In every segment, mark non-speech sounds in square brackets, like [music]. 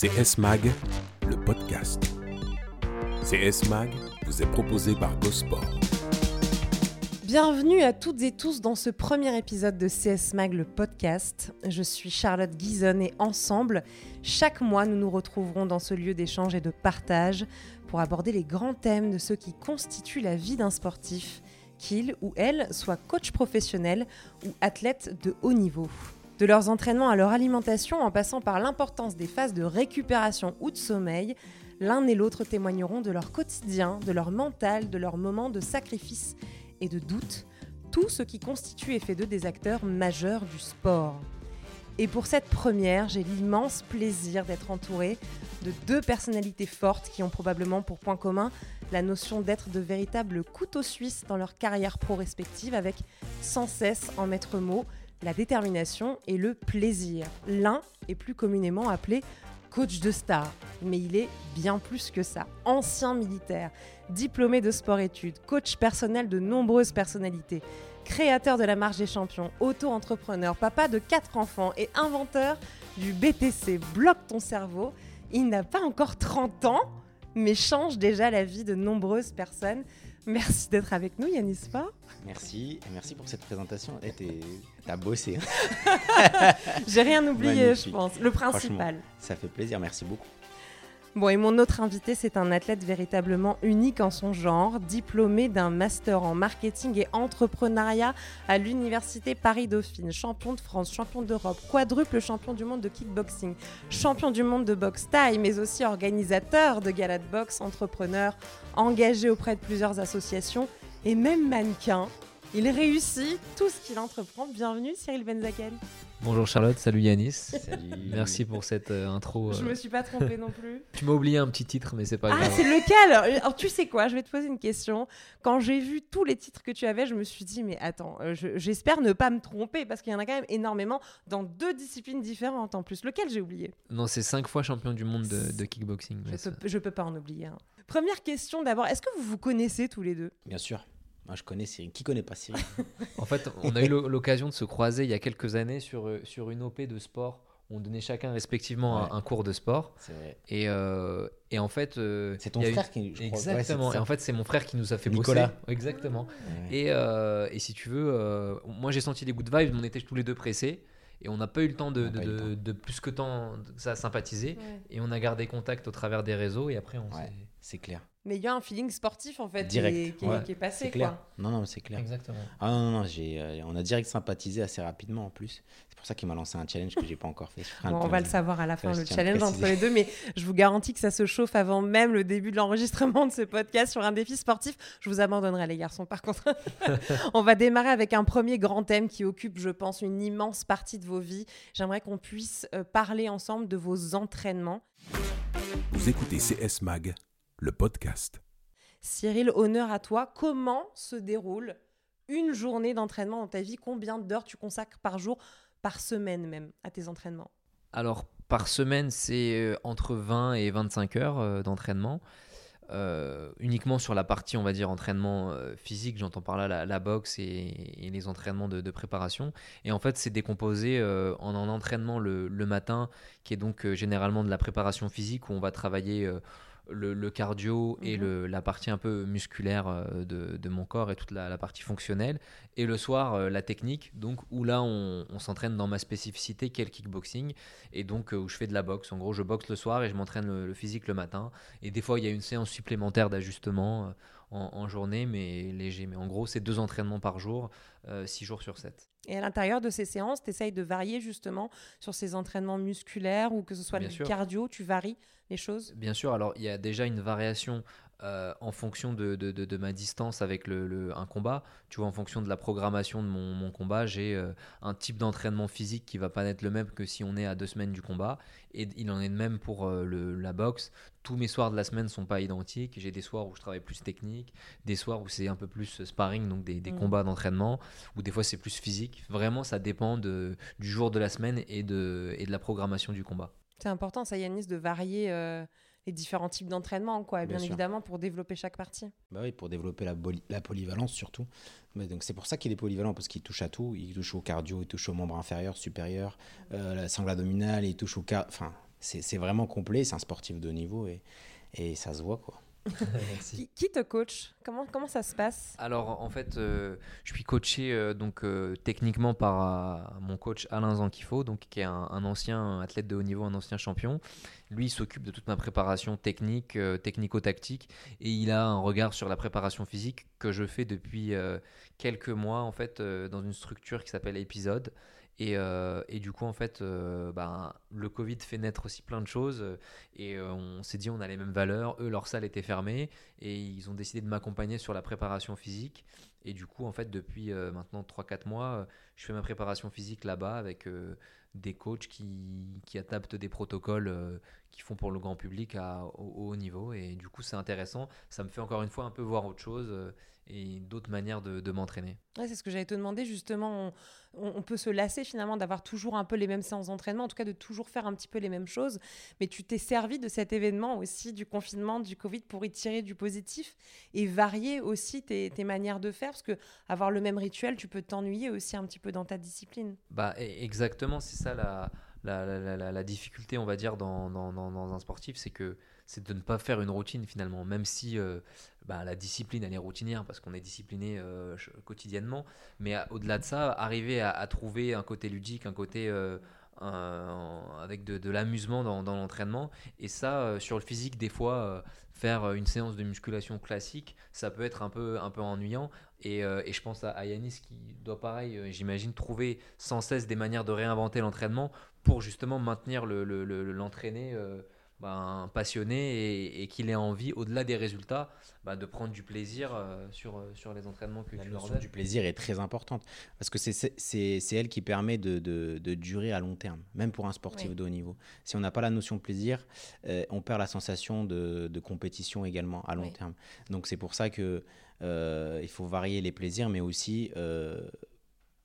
CS Mag, le podcast. CS Mag vous est proposé par Gosport. Bienvenue à toutes et tous dans ce premier épisode de CS Mag, le podcast. Je suis Charlotte Guizon et ensemble, chaque mois, nous nous retrouverons dans ce lieu d'échange et de partage pour aborder les grands thèmes de ce qui constitue la vie d'un sportif, qu'il ou elle soit coach professionnel ou athlète de haut niveau. De leurs entraînements à leur alimentation, en passant par l'importance des phases de récupération ou de sommeil, l'un et l'autre témoigneront de leur quotidien, de leur mental, de leurs moments de sacrifice et de doute, tout ce qui constitue et fait d'eux des acteurs majeurs du sport. Et pour cette première, j'ai l'immense plaisir d'être entourée de deux personnalités fortes qui ont probablement pour point commun la notion d'être de véritables couteaux suisses dans leur carrière pro respective avec sans cesse en maître mot la détermination et le plaisir. L'un est plus communément appelé coach de star, mais il est bien plus que ça. Ancien militaire, diplômé de sport-études, coach personnel de nombreuses personnalités, créateur de la marche des champions, auto-entrepreneur, papa de quatre enfants et inventeur du BTC Bloque ton cerveau. Il n'a pas encore 30 ans, mais change déjà la vie de nombreuses personnes. Merci d'être avec nous, Yanis Sport. Merci, et merci pour cette présentation. Eh, T'as bossé. [laughs] J'ai rien oublié, je pense. Le principal. Ça fait plaisir, merci beaucoup. Bon, et mon autre invité, c'est un athlète véritablement unique en son genre, diplômé d'un master en marketing et entrepreneuriat à l'université Paris-Dauphine, champion de France, champion d'Europe, quadruple champion du monde de kickboxing, champion du monde de boxe taille, mais aussi organisateur de galas de boxe, entrepreneur, engagé auprès de plusieurs associations et même mannequin. Il réussit tout ce qu'il entreprend. Bienvenue Cyril Benzaken. Bonjour Charlotte, salut Yanis. Salut. Merci pour cette euh, intro. Je me suis pas trompée non plus. [laughs] Tu m'as oublié un petit titre, mais c'est pas ah, grave. Ah, c'est lequel? Alors tu sais quoi? Je vais te poser une question. Quand j'ai vu tous les titres que tu avais, je me suis dit mais attends, euh, j'espère ne pas me tromper parce qu'il y en a quand même énormément dans deux disciplines différentes en plus. Lequel j'ai oublié? Non, c'est cinq fois champion du monde de, kickboxing. Je peux, peux pas en oublier. Première question d'abord. Est-ce que vous vous connaissez tous les deux? Bien sûr. Moi, je connais Cyril. Qui connaît pas Cyril? En fait, on a eu l'occasion de se croiser il y a quelques années sur, euh, sur une OP de sport. On donnait chacun respectivement un, cours de sport. C'est vrai. Et, euh, et en fait. Euh, c'est ton frère qui. Je Exactement. et en fait, c'est mon frère qui nous a fait Nicolas. bosser. Exactement. Et, et, si tu veux, moi j'ai senti des good vibes. On était tous les deux pressés. Et on n'a pas eu le temps de, de, de, plus que temps ça sympathiser. Et on a gardé contact au travers des réseaux. Et après, on s'est. C'est clair mais il y a un feeling sportif en fait qui, est, qui, est, passé. Clair. Non, non, c'est clair. Exactement. Ah non, non, j'ai, euh, on a direct sympathisé assez rapidement en plus. C'est pour ça qu'il m'a lancé un challenge que j'ai pas encore fait. on va le savoir à la fin, le challenge entre les deux, mais je vous garantis que ça se chauffe avant même le début de l'enregistrement de ce podcast sur un défi sportif. Je vous abandonnerai les garçons par contre. [laughs] on va démarrer avec un premier grand thème qui occupe, je pense, une immense partie de vos vies. J'aimerais qu'on puisse euh, parler ensemble de vos entraînements. Vous écoutez CS Mag, le podcast. Cyril, honneur à toi. Comment se déroule une journée d'entraînement dans ta vie? Combien d'heures tu consacres par jour, par semaine même, à tes entraînements? Alors, par semaine, c'est euh, entre 20 et 25 heures euh, d'entraînement. Euh, uniquement sur la partie, on va dire, entraînement physique, j'entends par là la, boxe et, les entraînements de, préparation. Et en fait, c'est décomposé en un entraînement le, le, matin, qui est donc généralement de la préparation physique, où on va travailler le, cardio et mhm. le, la partie un peu musculaire euh, de, mon corps et toute la, partie fonctionnelle. Et le soir, euh, la technique, donc où là, on, s'entraîne dans ma spécificité, qui est le kickboxing, et donc euh, où je fais de la boxe. En gros, je boxe le soir et je m'entraîne le, physique le matin. Et des fois, il y a une séance supplémentaire d'ajustement en, journée, mais léger. Mais en gros, c'est deux entraînements par jour, six jours sur sept. Et à l'intérieur de ces séances, tu essayes de varier justement sur ces entraînements musculaires ou que ce soit le cardio, tu varies les choses? Bien sûr, alors il y a déjà une variation euh, en fonction de, de, de, ma distance avec le, un combat. Tu vois, en fonction de la programmation de mon, mon combat, j'ai euh, un type d'entraînement physique qui va pas être le même que si on est à deux semaines du combat. Et il en est de même pour euh, le, la boxe. Tous mes soirs de la semaine sont pas identiques. J'ai des soirs où je travaille plus technique, des soirs où c'est un peu plus sparring, donc des, des mmh. combats d'entraînement, ou des fois c'est plus physique. Vraiment, ça dépend du jour de la semaine et de, et de la programmation du combat. C'est important, ça, Yanis, de varier les différents types d'entraînement, quoi, bien, évidemment, pour développer chaque partie. Bah oui, pour développer la, la polyvalence surtout. Mais donc c'est pour ça qu'il est polyvalent, parce qu'il touche à tout. Il touche au cardio, il touche aux membres inférieurs, supérieurs, euh, la sangle abdominale, il touche au car... enfin, c'est c'est vraiment complet. C'est un sportif de haut niveau et, et ça se voit quoi. [laughs] Qui, qui te coach? Comment, comment ça se passe? Alors en fait, euh, je suis coaché euh, donc euh, techniquement par euh, mon coach Alain Zankifo, donc qui est un, un ancien athlète de haut niveau, un ancien champion. Lui, il s'occupe de toute ma préparation technique, euh, technico-tactique, et il a un regard sur la préparation physique que je fais depuis euh, quelques mois en fait euh, dans une structure qui s'appelle Épisode. Et, euh, et du coup, en fait, euh, ben, le Covid fait naître aussi plein de choses. euh, Et euh, on s'est dit, on a les mêmes valeurs. Eux, leur salle était fermée. Et ils ont décidé de m'accompagner sur la préparation physique. Et du coup, en fait, depuis maintenant 3-4 mois, je fais ma préparation physique là-bas avec des coachs qui, qui adaptent des protocoles qui font pour le grand public à, au, au haut niveau. Et du coup, c'est intéressant. Ça me fait encore une fois un peu voir autre chose et d'autres manières de, de m'entraîner. Ouais, c'est ce que j'allais te demander justement. On, peut se lasser finalement d'avoir toujours un peu les mêmes séances d'entraînement, en tout cas de toujours faire un petit peu les mêmes choses. Mais tu t'es servi de cet événement aussi, du confinement, du Covid, pour y tirer du positif et varier aussi tes, tes manières de faire, parce que avoir le même rituel, tu peux t'ennuyer aussi un petit peu dans ta discipline. Bah, e- exactement, c'est ça la, la, la- la- la- la difficulté, on va dire, dans, dans- dans- dans un sportif, c'est que c'est de ne pas faire une routine finalement, même si euh, bah, la discipline, elle est routinière parce qu'on est discipliné euh, quotidiennement, mais au-delà de ça, arriver à, trouver un côté ludique, un côté euh, avec de, l'amusement dans, l'entraînement, et ça, sur le physique, des fois, faire une séance de musculation classique, ça peut être un peu, un peu ennuyant, et, je pense à, Yanis qui doit pareil, j'imagine, trouver sans cesse des manières de réinventer l'entraînement pour justement maintenir le, le- le- l'entraîné euh, ben, passionné et, et qu'il ait envie, au-delà des résultats, bah, de prendre du plaisir euh, sur, euh, sur les entraînements que La tu leur notion donnes. du plaisir est très importante parce que c'est- c'est c'est- c'est elle qui permet de, de- de durer à long terme, même pour un sportif Oui. de haut niveau. Si on n'a pas la notion de plaisir, euh, on perd la sensation de, de compétition également à long Oui. terme. Donc c'est pour ça que euh, il faut varier les plaisirs, mais aussi euh,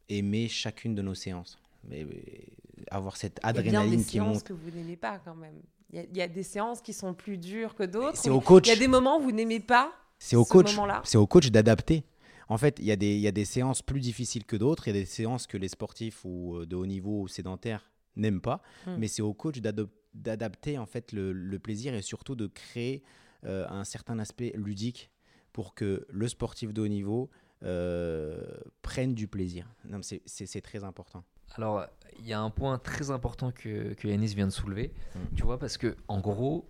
aimer chacune de nos séances. Mais, mais avoir cette Il y a bien des adrénaline qui séances monte. que vous n'aimez pas quand même. Il y, a, il y a des séances qui sont plus dures que d'autres. C'est mais au coach. Il y a des moments où vous n'aimez pas. C'est au ce coach. moment-là. C'est au coach d'adapter. En fait, il y, a des- il y a des séances plus difficiles que d'autres. Il y a des séances que les sportifs ou euh, de haut niveau ou sédentaires n'aiment pas. Mm. Mais c'est au coach d'adapter en fait le, le plaisir et surtout de créer euh, un certain aspect ludique pour que le sportif de haut niveau euh, prenne du plaisir. C'est très important. Alors, il y a un point très important que, que Yanis vient de soulever, Mm. tu vois, parce que en gros,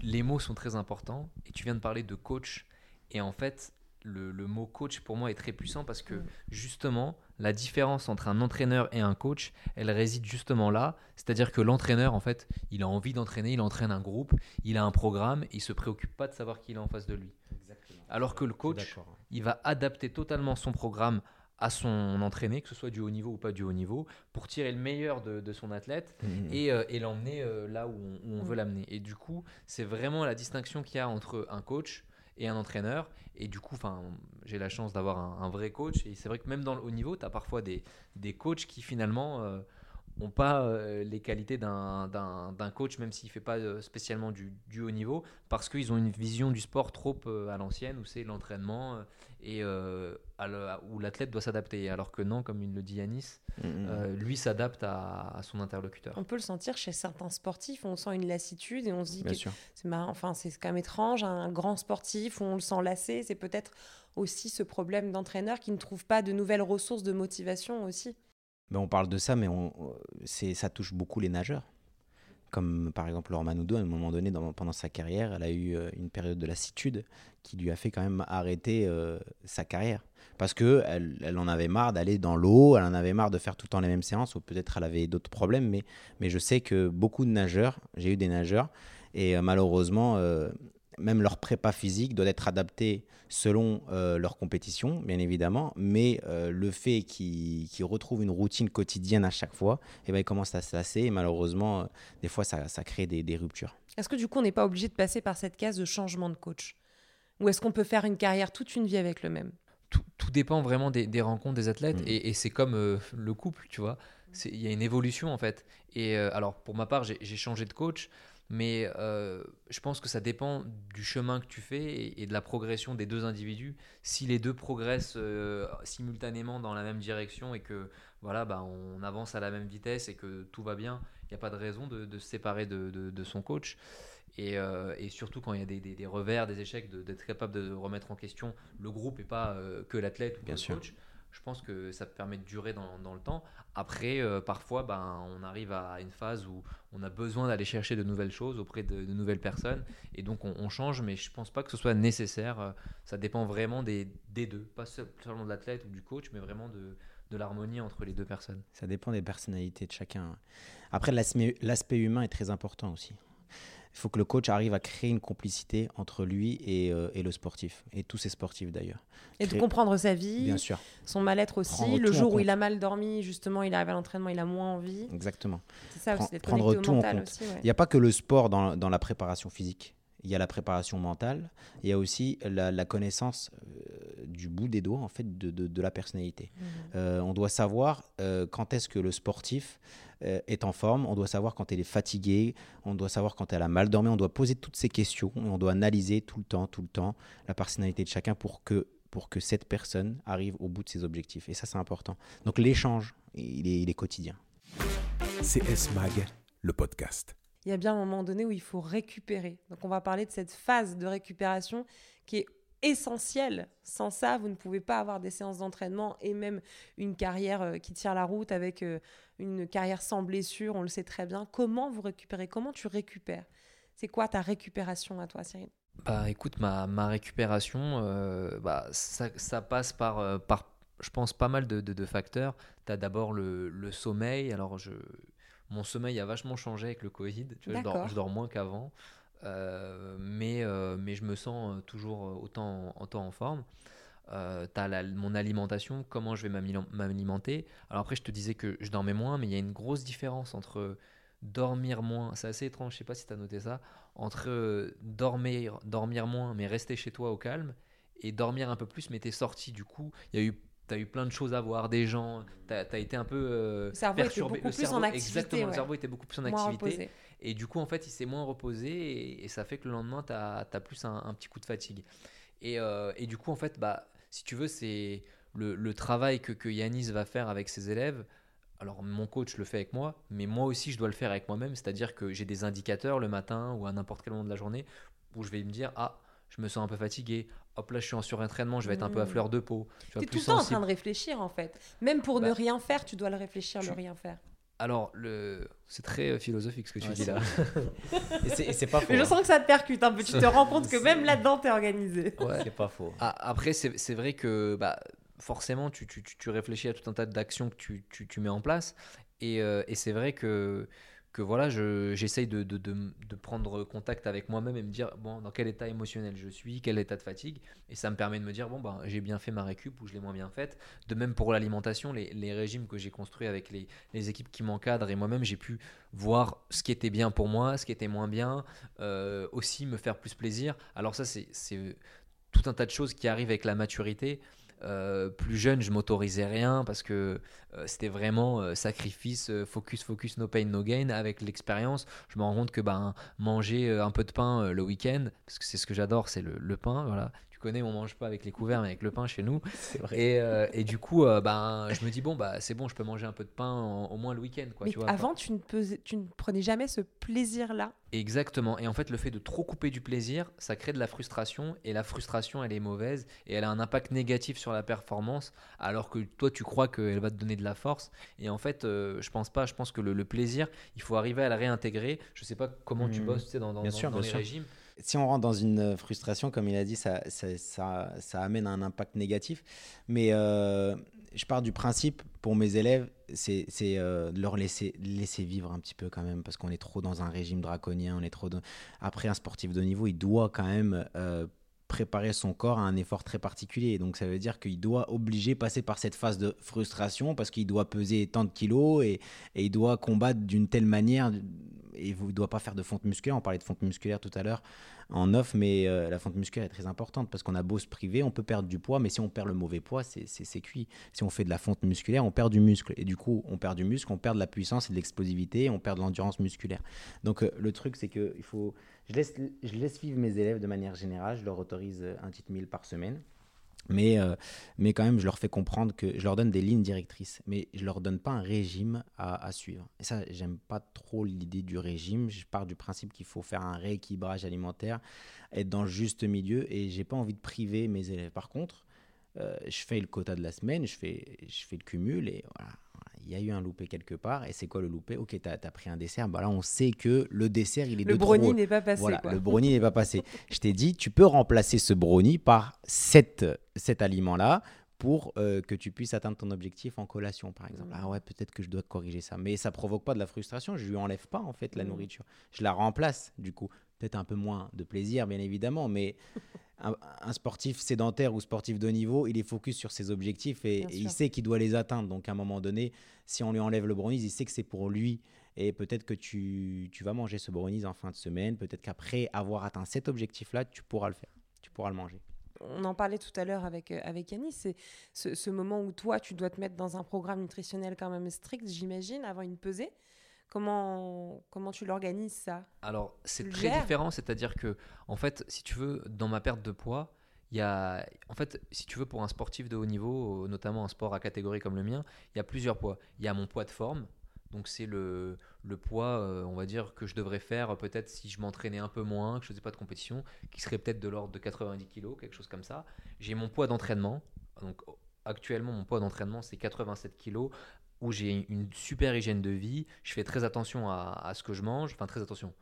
les mots sont très importants et tu viens de parler de coach. Et en fait, le, le mot coach pour moi est très puissant parce que Mm. justement, la différence entre un entraîneur et un coach, elle réside justement là. C'est-à-dire que l'entraîneur, en fait, il a envie d'entraîner, il entraîne un groupe, il a un programme, il se préoccupe pas de savoir qui est en face de lui. Alors que le coach, il va adapter totalement son programme à son entraîné, que ce soit du haut niveau ou pas du haut niveau, pour tirer le meilleur de, de son athlète Mm. et, euh, et l'emmener euh, là où on, où on Mm. veut l'amener. Et du coup, c'est vraiment la distinction qu'il y a entre un coach et un entraîneur. Et du coup, j'ai la chance d'avoir un, un vrai coach. Et c'est vrai que même dans le haut niveau, tu as parfois des, des coachs qui finalement n'ont pas euh, les qualités d'un- d'un d'un coach, même s'il ne fait pas euh, spécialement du, du haut niveau, parce qu'ils ont une vision du sport trop euh, à l'ancienne, où c'est l'entraînement euh, et euh, à le- à- où l'athlète doit s'adapter. Alors que non, comme il le dit Yanis, Mm, mm. euh, lui s'adapte à, à son interlocuteur. On peut le sentir chez certains sportifs, on sent une lassitude et on se dit Bien que sûr. c'est marrant, enfin c'est quand même étrange, un grand sportif où on le sent lassé, c'est peut-être aussi ce problème d'entraîneur qui ne trouve pas de nouvelles ressources de motivation aussi. Ben, on parle de ça, mais ça touche beaucoup les nageurs. Comme par exemple Laure Manoudo, à un moment donné, pendant sa carrière, elle a eu euh, une période de lassitude qui lui a fait quand même arrêter euh, sa carrière. Parce que elle, elle en avait marre d'aller dans l'eau, elle en avait marre de faire tout le temps les mêmes séances, ou peut-être elle avait d'autres problèmes, mais, je sais que beaucoup de nageurs, j'ai eu des nageurs, et euh, malheureusement, même leur prépa physique doit être adapté selon euh, leur compétition, bien évidemment, mais euh, le fait qu'ils retrouvent une routine quotidienne à chaque fois, eh ben, ils commencent à se lasser et malheureusement, euh, des fois, ça, ça crée des, des ruptures. Est-ce que du coup on n'est pas obligé de passer par cette case de changement de coach? Ou est-ce qu'on peut faire une carrière toute une vie avec le même? Tout, tout dépend vraiment des, des rencontres des athlètes Mm. et, et c'est comme euh, le couple, tu vois. C'est- Il y a une évolution en fait. Et euh, alors pour ma part, j'ai j'ai changé de coach, mais euh, je pense que ça dépend du chemin que tu fais et, et de la progression des deux individus. Si les deux progressent euh, simultanément dans la même direction et que voilà, bah, on avance à la même vitesse et que tout va bien, n'y a pas de raison de, de se séparer de, de- de son coach. Et, euh, et surtout quand il y a des, des- des revers, des échecs, d'être capable de remettre en question le groupe et pas que l'athlète ou Bien le sûr. Je pense que ça permet de durer dans, dans le temps. Après, euh, parfois, ben, on arrive à une phase où on a besoin d'aller chercher de nouvelles choses auprès de, nouvelles personnes. Et donc, on, change, mais je pense pas que ce soit nécessaire. Euh, Ça dépend vraiment des, des deux. Pas seul- seulement de l'athlète ou du coach, mais vraiment de, de l'harmonie entre les deux personnes. Ça dépend des personnalités de chacun. Après, l'aspect humain est très important aussi. Il faut que le coach arrive à créer une complicité entre lui et, euh, et le sportif, et tous ces sportifs d'ailleurs. Et de comprendre sa vie, Bien sûr, son mal-être aussi. Le jour où compte. il a mal dormi, justement, il arrive à l'entraînement, il a moins envie. exactement. C'est ça Prend- aussi, prendre tout en compte. Il n'y a pas que le sport dans, dans la préparation physique. Il y a la préparation mentale, il y a aussi la, la connaissance euh, du bout des doigts en fait de, de- de la personnalité. Mhm. Euh, on doit savoir euh, quand est-ce que le sportif euh, est en forme, on doit savoir quand elle est fatiguée, on doit savoir quand elle a mal dormi, on doit poser toutes ces questions on doit analyser tout le temps, tout le temps la personnalité de chacun pour que, pour que cette personne arrive au bout de ses objectifs. Et ça, c'est important. Donc l'échange, il est, il est quotidien. CS Mag, le podcast. Il y a bien un moment donné où il faut récupérer. Donc on va parler de cette phase de récupération qui est essentielle. Sans ça, vous ne pouvez pas avoir des séances d'entraînement et même une carrière euh, qui tire la route avec euh, une carrière sans blessure, on le sait très bien. Comment vous récupérez? Comment tu récupères? C'est quoi ta récupération à toi, Cyril? Bah écoute, ma, ma récupération, euh, bah, ça, ça passe par, par, je pense, pas mal de, de- de facteurs. Tu as d'abord le, le sommeil. Alors, je, mon sommeil a vachement changé avec le Covid. Tu vois, je, dors, D'accord. je dors moins qu'avant. Euh, mais, euh, mais je me sens euh, toujours autant, autant en forme. Euh, tu as mon alimentation, comment je vais m'alimenter. Alors après, je te disais que je dormais moins, mais il y a une grosse différence entre dormir moins, c'est assez étrange, je sais pas si tu as noté ça, entre dormir, dormir moins mais rester chez toi au calme et dormir un peu plus mais t'es sorti du coup, il y a eu T'as eu plein de choses à voir, des gens, t'as as été un peu euh, Le cerveau était beaucoup plus en activité, Exactement, le ouais. cerveau était beaucoup plus en Moins activité. reposé. Et du coup, en fait, il s'est moins reposé et, et ça fait que le lendemain, tu as, plus un, un petit coup de fatigue. Et, euh, et du coup, en fait, bah, si tu veux, c'est le, le travail que, que Yanis va faire avec ses élèves. Alors, mon coach le fait avec moi, mais moi aussi, je dois le faire avec moi-même. C'est-à-dire que j'ai des indicateurs le matin ou à n'importe quel moment de la journée où je vais me dire Ah, je me sens un peu fatigué. Hop, là, je suis en surentraînement, je vais être un peu à Mm. fleur de peau. Tu es tout le temps en train de réfléchir, en fait. Même pour ne Bah, rien faire, tu dois le réfléchir, tu- le rien faire. Alors, le... c'est très euh, philosophique ce que tu Ouais, dis là. [laughs] Et c'est- et c'est pas faux. Mais je hein. sens que ça te percute un peu. Tu te rends compte que même là-dedans, tu es organisé. [laughs] Ouais. C'est pas faux. Ah, après, c'est c'est vrai que bah, forcément, tu, tu- tu- tu réfléchis à tout un tas d'actions que tu, tu- tu mets en place. Et, euh, et c'est vrai que, que voilà, je- j'essaye de, prendre contact avec moi-même et me dire bon, dans quel état émotionnel je suis, quel état de fatigue. Et ça me permet de me dire bon, bah, j'ai bien fait ma récup ou je l'ai moins bien faite. De même pour l'alimentation, les, régimes que j'ai construits avec les, équipes qui m'encadrent et moi-même, j'ai pu voir ce qui était bien pour moi, ce qui était moins bien, euh, aussi me faire plus plaisir. Alors ça, c'est c'est tout un tas de choses qui arrivent avec la maturité. Euh, plus jeune, je m'autorisais rien parce que euh, c'était vraiment euh, sacrifice, focus, focus, no pain, no gain. Avec l'expérience, je me rends compte que ben, manger un peu de pain le week-end, parce que c'est ce que j'adore, c'est le, le pain. Voilà. Connais, on mange pas avec les couverts, mais avec le pain chez nous. Vrai. Et, euh, et du coup, euh, ben, je me dis, bon, bah, c'est bon, je peux manger un peu de pain en- au moins le week-end. Quoi, Mais tu vois, avant, tu ne, pesais- tu ne prenais jamais ce plaisir-là. Exactement. Et en fait, le fait de trop couper du plaisir, ça crée de la frustration. Et la frustration, elle est mauvaise. Et elle a un impact négatif sur la performance. Alors que toi, tu crois qu'elle va te donner de la force. Et en fait, euh, je pense pas. Je pense que le, le plaisir, il faut arriver à le réintégrer. Je sais pas comment tu Mhm. bosses tu sais, dans, dans, Bien dans- sûr, dans bien les sûr. régimes. Si on rentre dans une euh, frustration, comme il a dit, ça, ça, ça, amène un impact négatif. Mais euh, je pars du principe, pour mes élèves, c'est euh, de leur laisser, laisser vivre un petit peu quand même, parce qu'on est trop dans un régime draconien, on est trop... dans- Après, un sportif de niveau, il doit quand même... euh, préparer son corps à un effort très particulier. Donc ça veut dire qu'il doit obliger passer par cette phase de frustration parce qu'il doit peser tant de kilos et, et il doit combattre d'une telle manière et il ne doit pas faire de fonte musculaire. On parlait de fonte musculaire tout à l'heure en off, mais euh, la fonte musculaire est très importante parce qu'on a beau se priver, on peut perdre du poids, mais si on perd le mauvais poids, c'est cuit. Si on fait de la fonte musculaire, on perd du muscle. Et du coup, on perd du muscle, on perd de la puissance et de l'explosivité, on perd de l'endurance musculaire. Donc euh, le truc, c'est que il faut... je, laisse, je laisse vivre mes élèves de manière générale, je leur autorise euh, un titre 1000 par semaine. Mais, euh, mais quand même, je leur fais comprendre que je leur donne des lignes directrices, mais je leur donne pas un régime à, suivre. Et ça, j'aime pas trop l'idée du régime. Je pars du principe qu'il faut faire un rééquilibrage alimentaire, être dans le juste milieu, et j'ai pas envie de priver mes élèves. Par contre, euh, je fais le quota de la semaine, je fais, je fais le cumul, et voilà, il y a eu un loupé quelque part. Et c'est quoi le loupé? Ok, tu as, pris un dessert. Bah là, on sait que le dessert, il est le de brownie trop. n'est pas passé. Voilà, quoi. le brownie n'est pas passé. Je t'ai dit, tu peux remplacer ce brownie par cet, cet aliment-là pour euh, que tu puisses atteindre ton objectif en collation, par exemple. Mhm. Ah ouais, peut-être que je dois corriger ça. Mais ça provoque pas de la frustration. Je lui enlève pas, en fait, la Mhm. nourriture. Je la remplace, du coup. Peut-être un peu moins de plaisir, bien évidemment, mais [laughs] un, un sportif sédentaire ou sportif de haut niveau, il est focus sur ses objectifs et, il sait qu'il doit les atteindre. Donc, à un moment donné, si on lui enlève le brownies, il sait que c'est pour lui. Et peut-être que tu, tu vas manger ce brownies en fin de semaine. Peut-être qu'après avoir atteint cet objectif-là, tu pourras le faire. Tu pourras le manger. On en parlait tout à l'heure avec, euh, avec Yannis, c'est ce, ce moment où toi, tu dois te mettre dans un programme nutritionnel quand même strict, j'imagine, avant une pesée. Comment, comment tu l'organises ça? Alors, c'est très gères? différent, c'est-à-dire que, en fait, si tu veux, dans ma perte de poids, il y a, en fait, si tu veux, pour un sportif de haut niveau, euh, notamment un sport à catégorie comme le mien, il y a plusieurs poids. Il y a mon poids de forme, donc c'est le, le poids, euh, on va dire, que je devrais faire euh, peut-être si je m'entraînais un peu moins, que je faisais pas de compétition, qui serait peut-être de l'ordre de 90 kg, quelque chose comme ça. J'ai mon poids d'entraînement, donc actuellement, mon poids d'entraînement, c'est 87 kg où j'ai une super hygiène de vie, je fais très attention à, à ce que je mange, enfin très attention.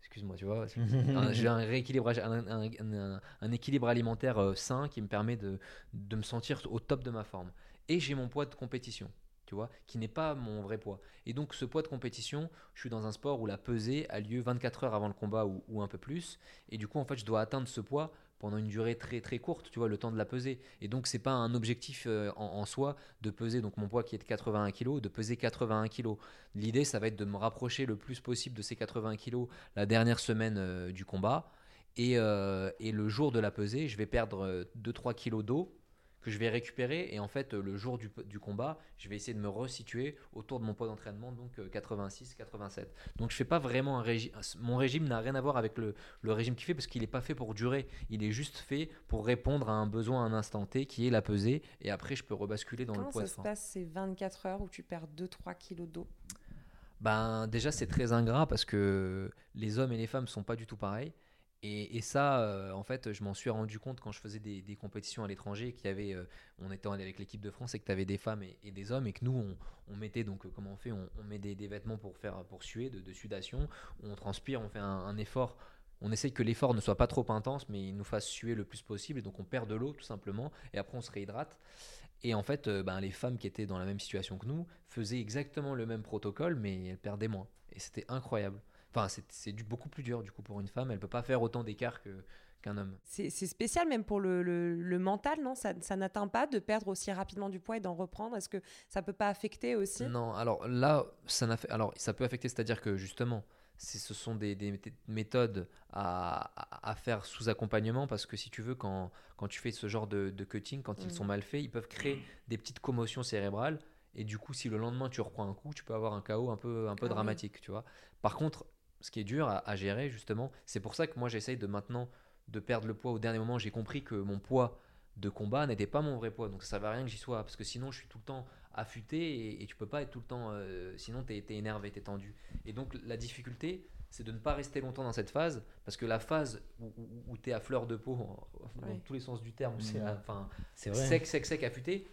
Excuse-moi, tu vois, [laughs] j'ai un rééquilibrage, un, un- un- un équilibre alimentaire euh, sain qui me permet de, de me sentir au top de ma forme. Et j'ai mon poids de compétition, tu vois, qui n'est pas mon vrai poids. Et donc ce poids de compétition, je suis dans un sport où la pesée a lieu 24 heures avant le combat ou, ou un peu plus. Et du coup, en fait, je dois atteindre ce poids pendant une durée très très courte, tu vois, le temps de la peser. Et donc, c'est pas un objectif euh, en, soi de peser, donc mon poids qui est de 81 kg, de peser 81 kg. L'idée, ça va être de me rapprocher le plus possible de ces 80 kg la dernière semaine euh, du combat. Et, euh, et le jour de la pesée, je vais perdre 2-3 kg d'eau que je vais récupérer. Et en fait, euh, le jour du, du combat, je vais essayer de me resituer autour de mon poids d'entraînement, donc 86-87. Donc je fais pas vraiment un régime. Mon régime n'a rien à voir avec le, le régime qu'il fait parce qu'il n'est pas fait pour durer. Il est juste fait pour répondre à un besoin à un instant T qui est la pesée. Et après, je peux rebasculer dans Comment le poids ça de se passe ces 24 heures où tu perds 2-3 kilos d'eau? Ben, déjà, c'est très ingrat parce que les hommes et les femmes sont pas du tout pareils. Et, ça, euh, en fait, je m'en suis rendu compte quand je faisais des, compétitions à l'étranger, qu'il y avait, euh, on était avec l'équipe de France et que tu avais des femmes et, des hommes et que nous, on, mettait donc, euh, comment on fait on, met des, vêtements pour faire pour suer, de, sudation, on transpire, on fait un, un effort. On essaye que l'effort ne soit pas trop intense, mais il nous fasse suer le plus possible. Et donc, on perd de l'eau tout simplement. Et après, on se réhydrate. Et en fait, ben, les femmes qui étaient dans la même situation que nous faisaient exactement le même protocole, mais elles perdaient moins. Et c'était incroyable. Enfin, c'est- beaucoup plus dur du coup pour une femme. Elle peut pas faire autant d'écart que- qu'un homme. C'est spécial même pour le, le- le mental, non? Ça, ça n'atteint pas de perdre aussi rapidement du poids et d'en reprendre? Est-ce que ça peut pas affecter aussi? Non, alors là, ça n'a fait. Alors, ça peut affecter, c'est-à-dire que justement, ce sont des, des méth- méthodes à, à- faire sous accompagnement parce que si tu veux, quand, quand tu fais ce genre de, de cutting, quand ils Mhm. sont mal faits, ils peuvent créer des petites commotions cérébrales. Et du coup, si le lendemain tu reprends un coup, tu peux avoir un chaos un peu, un peu Ah oui. dramatique, tu vois? Par contre, ce qui est dur à, à gérer, justement, c'est pour ça que moi j'essaye de maintenant de perdre le poids au dernier moment. J'ai compris que mon poids de combat n'était pas mon vrai poids. Donc ça servait à rien que j'y sois. Parce que sinon, je suis tout le temps affûté et, et tu peux pas être tout le temps. euh, sinon, tu es, énervé, tu es tendu. Et donc, la difficulté, c'est de ne pas rester longtemps dans cette phase. Parce que la phase où, tu es à fleur de peau, dans Oui. tous les sens du terme, où c'est enfin, vrai. sec, sec, sec, affûté.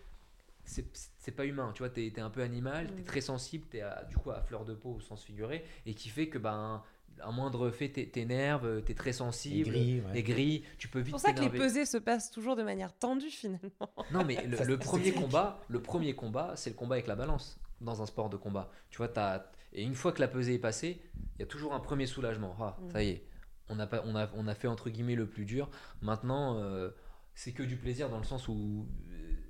C'est c'est pas humain, tu vois, t'es es un peu animal, t'es Mm. très sensible, t'es à- du coup à fleur de peau au sens figuré, et qui fait que ben un moindre fait t'é- t'énerve, t'es très sensible, gris, ouais. t'es gris, tu peux C'est vite pour ça que les pesées se passent toujours de manière tendue finalement. [laughs] Non, mais le, Ça, le c'est premier combat, le premier combat, c'est le combat avec la balance dans un sport de combat. Tu vois, t'as- et une fois que la pesée est passée, il y a toujours un premier soulagement. Ah, Mm. ça y est, on a, pas, on, a, on a fait entre guillemets le plus dur. Maintenant, euh, c'est que du plaisir dans le sens où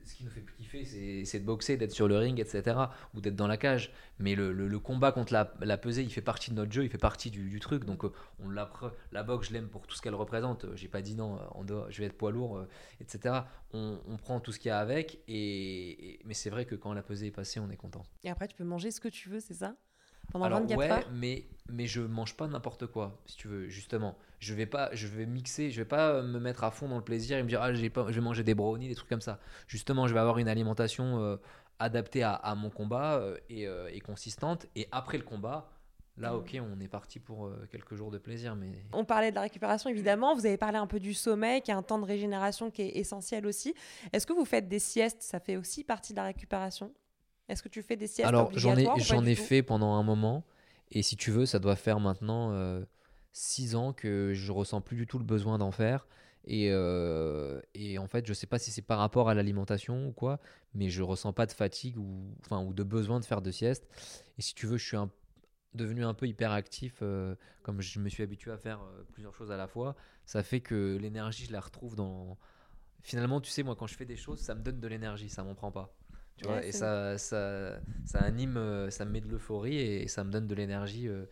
ce qui nous fait kiffer, c'est de boxer, d'être sur le ring, etc. Ou d'être dans la cage. Mais le, combat contre la, la pesée, il fait partie de notre jeu, il fait partie du, truc. Donc, euh, on l'appre- la boxe, je l'aime pour tout ce qu'elle représente. Euh, J'ai pas dit non, euh, en dehors, je vais être poids lourd, euh, etc. On, on prend tout ce qu'il y a avec. Et- mais c'est vrai que quand la pesée est passée, on est content. Et après, tu peux manger ce que tu veux, c'est ça? Pendant Alors 24 ouais, heures mais mais je mange pas n'importe quoi, si tu veux, justement. Je vais pas, je vais mixer, je vais pas me mettre à fond dans le plaisir et me dire ah j'ai pas, je vais manger des brownies, des trucs comme ça. Justement, je vais avoir une alimentation euh, adaptée à, à mon combat euh, et, euh, et consistante. Et après le combat, là ok, on est parti pour euh, quelques jours de plaisir, mais On parlait de la récupération évidemment, vous avez parlé un peu du sommeil, qui est un temps de régénération qui est essentiel aussi. Est-ce que vous faites des siestes? Ça fait aussi partie de la récupération? Est-ce que tu fais des siestes Alors j'en ai, j'en ai fait pendant un moment, et si tu veux, ça doit faire maintenant 6 ans que je ressens plus du tout le besoin d'en faire. Et, euh, et en fait, je sais pas si c'est par rapport à l'alimentation ou quoi, mais je ressens pas de fatigue ou, enfin, ou de besoin de faire de sieste. Et si tu veux, je suis un- devenu un peu hyperactif, euh, comme je me suis habitué à faire euh, plusieurs choses à la fois. Ça fait que l'énergie, je la retrouve dans. Finalement, tu sais, moi, quand je fais des choses, ça me donne de l'énergie, ça m'en prend pas. Tu vois, Ouais, et ça, ça, ça anime, euh, ça me met de l'euphorie et ça me donne de l'énergie, euh,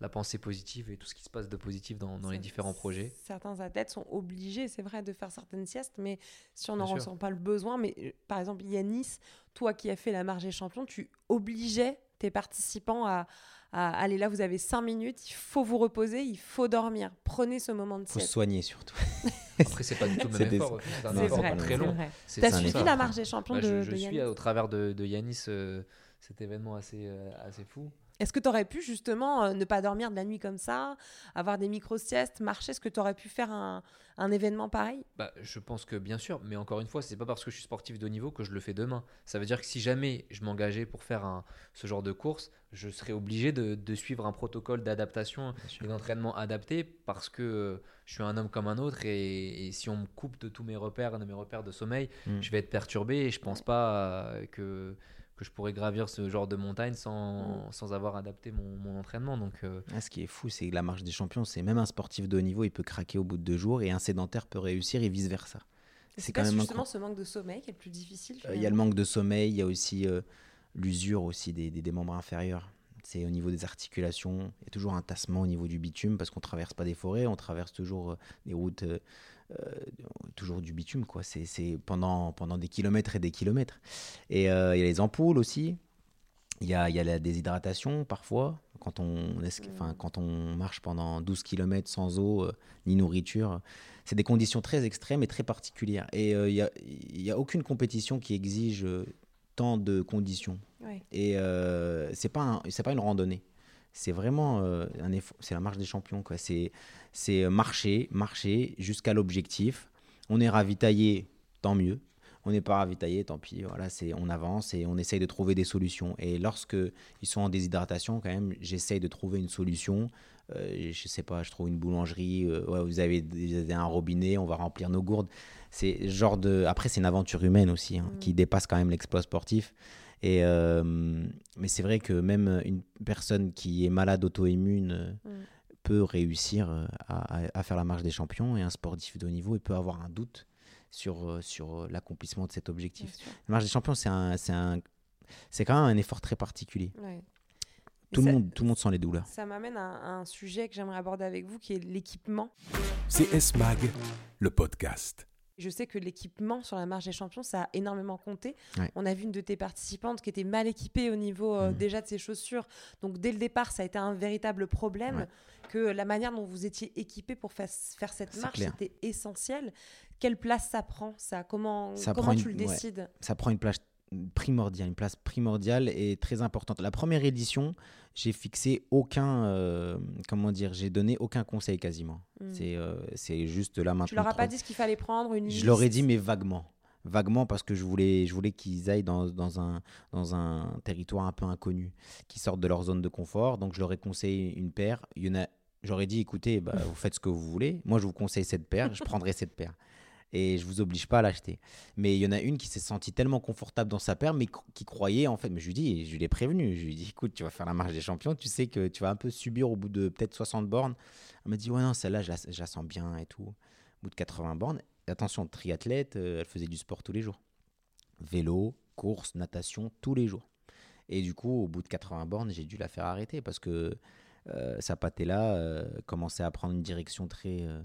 la pensée positive et tout ce qui se passe de positif dans, dans les différents projets. Certains athlètes sont obligés, c'est vrai, de faire certaines siestes, mais si on n'en ressent pas le besoin, mais euh, par exemple Yanis, toi qui as fait la marche des champions, tu obligeais tes participants à, à aller là, vous avez 5 minutes, il faut vous reposer, il faut dormir. Prenez ce moment de faut se sieste. soigner surtout. [laughs] Après, c'est pas du tout le C'est même des- effort. C'est un effort vrai, très long. T'as suivi ça. la marche des champions Bah, de, je, je de suis au travers de, de Yanis euh, cet événement assez, euh, assez fou. Est-ce que tu aurais pu justement euh, ne pas dormir de la nuit comme ça, avoir des micro-siestes, marcher? Est-ce que tu aurais pu faire un, un événement pareil? Bah, je pense que bien sûr, mais encore une fois, c'est pas parce que je suis sportif de haut niveau que je le fais demain. Ça veut dire que si jamais je m'engageais pour faire un, ce genre de course, je serais obligé de, de suivre un protocole d'adaptation et d'entraînement adapté parce que euh, je suis un homme comme un autre et, et si on me coupe de tous mes repères, de mes repères de sommeil, Mm. je vais être perturbé et je pense pas euh, que, que je pourrais gravir ce genre de montagne sans, sans avoir adapté mon, mon entraînement. Donc, euh, Ah, ce qui est fou, c'est que la marche des champions, c'est même un sportif de haut niveau, il peut craquer au bout de deux jours et un sédentaire peut réussir et vice versa. C'est quand même justement incroyable. ce manque de sommeil qui est le plus difficile Euh, Il y a le manque de sommeil, il y a aussi euh, l'usure aussi des, des- des membres inférieurs. C'est au niveau des articulations, il y a toujours un tassement au niveau du bitume parce qu'on traverse pas des forêts, on traverse toujours euh, des routes, toujours du bitume quoi. C'est pendant pendant des kilomètres et des kilomètres. Et euh, il y a les ampoules aussi. Il y a, y a la déshydratation parfois quand on enfin, quand on marche pendant 12 km sans eau euh, ni nourriture. C'est des conditions très extrêmes et très particulières. Et euh, il n'y a, y a aucune compétition qui exige euh, tant de conditions. Ouais. Et euh, c'est pas un- pas une randonnée. C'est vraiment euh, un. C'est la marche des champions quoi. C'est c'est marcher, marcher jusqu'à l'objectif. On est ravitaillé, tant mieux. On n'est pas ravitaillé, tant pis. Voilà, c'est on avance et on essaye de trouver des solutions. Et lorsque ils sont en déshydratation, quand même, j'essaye de trouver une solution. Euh, je sais pas, je trouve une boulangerie. euh, ouais, vous avez, vous avez un robinet, on va remplir nos gourdes. C'est ce genre de. Après, c'est une aventure humaine aussi, hein, Mm. qui dépasse quand même l'exploit sportif. Et euh, mais c'est vrai que même une personne qui est malade auto-immune euh, Mm. peut réussir euh, à, à- à faire la marche des champions et un sportif de haut niveau, il peut avoir un doute sur, sur l'accomplissement de cet objectif. La marche des champions, c'est un, c'est un, c'est quand même un effort très particulier. Ouais. Tout le, ça- monde, tout le monde sent les douleurs. Ça m'amène à un sujet que j'aimerais aborder avec vous, qui est l'équipement. CS Mag, le podcast. Je sais que l'équipement sur la marche des champions, ça a énormément compté. Ouais. On a vu une de tes participantes qui était mal équipée au niveau euh, Mhm. déjà de ses chaussures. Donc dès le départ, ça a été un véritable problème. Ouais. Que la manière dont vous étiez équipé pour fa- faire cette marche, c'était essentiel. Quelle place ça prend? Ça Comment, Ça comment prend tu une- le ouais. décides? Ça prend une place primordiale, une place primordiale et très importante. La première édition, j'ai fixé aucun, euh, comment dire, j'ai donné aucun conseil quasiment. C'est, euh, c'est juste là maintenant. Tu leur as pas dit ce qu'il fallait prendre une Je leur ai dit, mais vaguement. Vaguement parce que je voulais, je voulais qu'ils aillent dans, dans, un, dans un territoire un peu inconnu, qu'ils sortent de leur zone de confort. Donc je leur ai conseillé une paire. Il y en a, j'aurais dit, écoutez, bah, vous faites ce que vous voulez. Moi, je vous conseille cette paire, je prendrai cette paire. Et je vous oblige pas à l'acheter. Mais il y en a une qui s'est sentie tellement confortable dans sa paire, mais qui croyait en fait. Mais je lui dis, je lui ai prévenu. Je lui dit, écoute, tu vas faire la marche des champions, tu sais que tu vas un peu subir au bout de peut-être 60 bornes. Elle m'a dit, ouais, non, celle-là, je la, sens bien et tout. Au bout de 80 bornes, attention, triathlète, euh, elle faisait du sport tous les jours. Vélo, course, natation, tous les jours. Et du coup, au bout de 80 bornes, j'ai dû la faire arrêter parce que euh, sa là commençait à prendre une direction très, euh,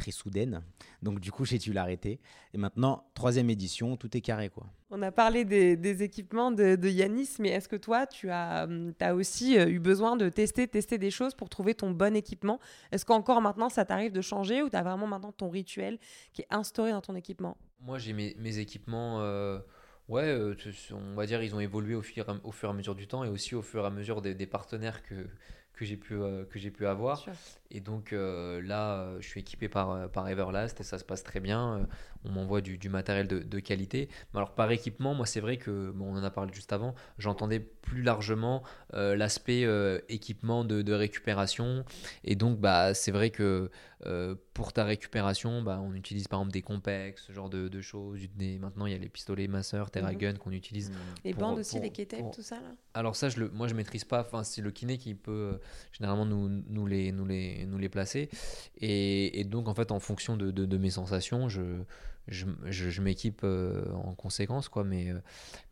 très soudaine. Donc du coup, j'ai dû l'arrêter. Et maintenant, troisième édition, tout est carré. quoi. On a parlé des, équipements de, Yanis, mais est-ce que toi, tu as, hum, as aussi euh, eu besoin de tester, tester des choses pour trouver ton bon équipement? Est-ce qu'encore maintenant, ça t'arrive de changer ou tu as vraiment maintenant ton rituel qui est instauré dans ton équipement? Moi, j'ai mes, équipements... Euh, ouais, euh, on va dire ils ont évolué au fur, au fur et à mesure du temps et aussi au fur et à mesure des, des partenaires que, que j'ai pu, euh, que j'ai pu avoir. Et donc euh, là, euh, je suis équipé par, par Everlast et ça se passe très bien. On m'envoie du, du, matériel de, de, qualité. Mais alors par équipement, moi c'est vrai que, bon, on en a parlé juste avant, j'entendais plus largement l'aspect équipement de, de, récupération. Et donc bah, c'est vrai que pour ta récupération, bah, on utilise par exemple des complex, ce genre de, de choses. Des, maintenant il y a les pistolets masseurs, TerraGun mhm. qu'on utilise. Les bandes aussi, les k tout ça là? Alors ça, je le, moi je maîtrise pas. Enfin, c'est le kiné qui peut généralement nous, nous, les, nous, les, nous les placer. Et, donc, en fait, en fonction de, de, mes sensations, je, je, je, m'équipe euh, en conséquence. Quoi. Mais, euh,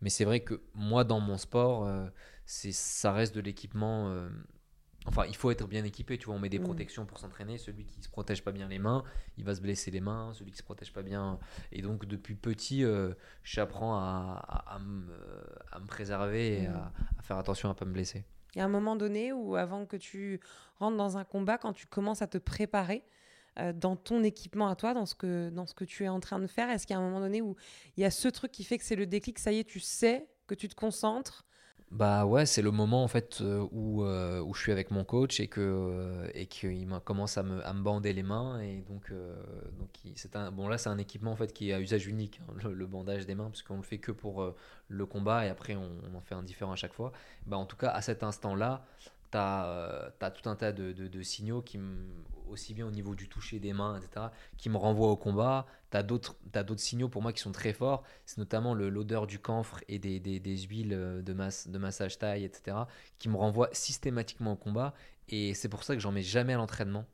mais c'est vrai que moi, dans mon sport, euh, c'est ça reste de l'équipement. Enfin, il faut être bien équipé, tu vois, on met des mmh. protections pour s'entraîner. Celui qui se protège pas bien les mains, il va se blesser les mains. Celui qui se protège pas bien. Et donc, depuis petit, j'apprends à, à, à, me, à, me, préserver et mmh. à, faire attention à pas me blesser. Il y a un moment donné où, avant que tu rentres dans un combat, quand tu commences à te préparer dans ton équipement à toi, dans ce, que, dans ce que tu es en train de faire, est-ce qu'il y a un moment donné où il y a ce truc qui fait que c'est le déclic, ça y est, tu sais que tu te concentres? Bah ouais, c'est le moment en fait euh, où, euh, où je suis avec mon coach et que euh, et qu'il commence à me, à me bander les mains et donc donc c'est un bon là c'est un équipement en fait qui est à usage unique hein, le, bandage des mains parce qu'on le fait que pour le combat et après on, en fait un différent à chaque fois. Bah en tout cas à cet instant là, tu as, tout un tas de, de, signaux qui aussi bien au niveau du toucher des mains, etc., qui me renvoie au combat. Tu as d'autres signaux pour moi qui sont très forts. C'est notamment l'odeur du camphre et des, des, huiles euh, de, masse, de massage taille, etc., qui me renvoient systématiquement au combat. Et c'est pour ça que j'en mets jamais à l'entraînement.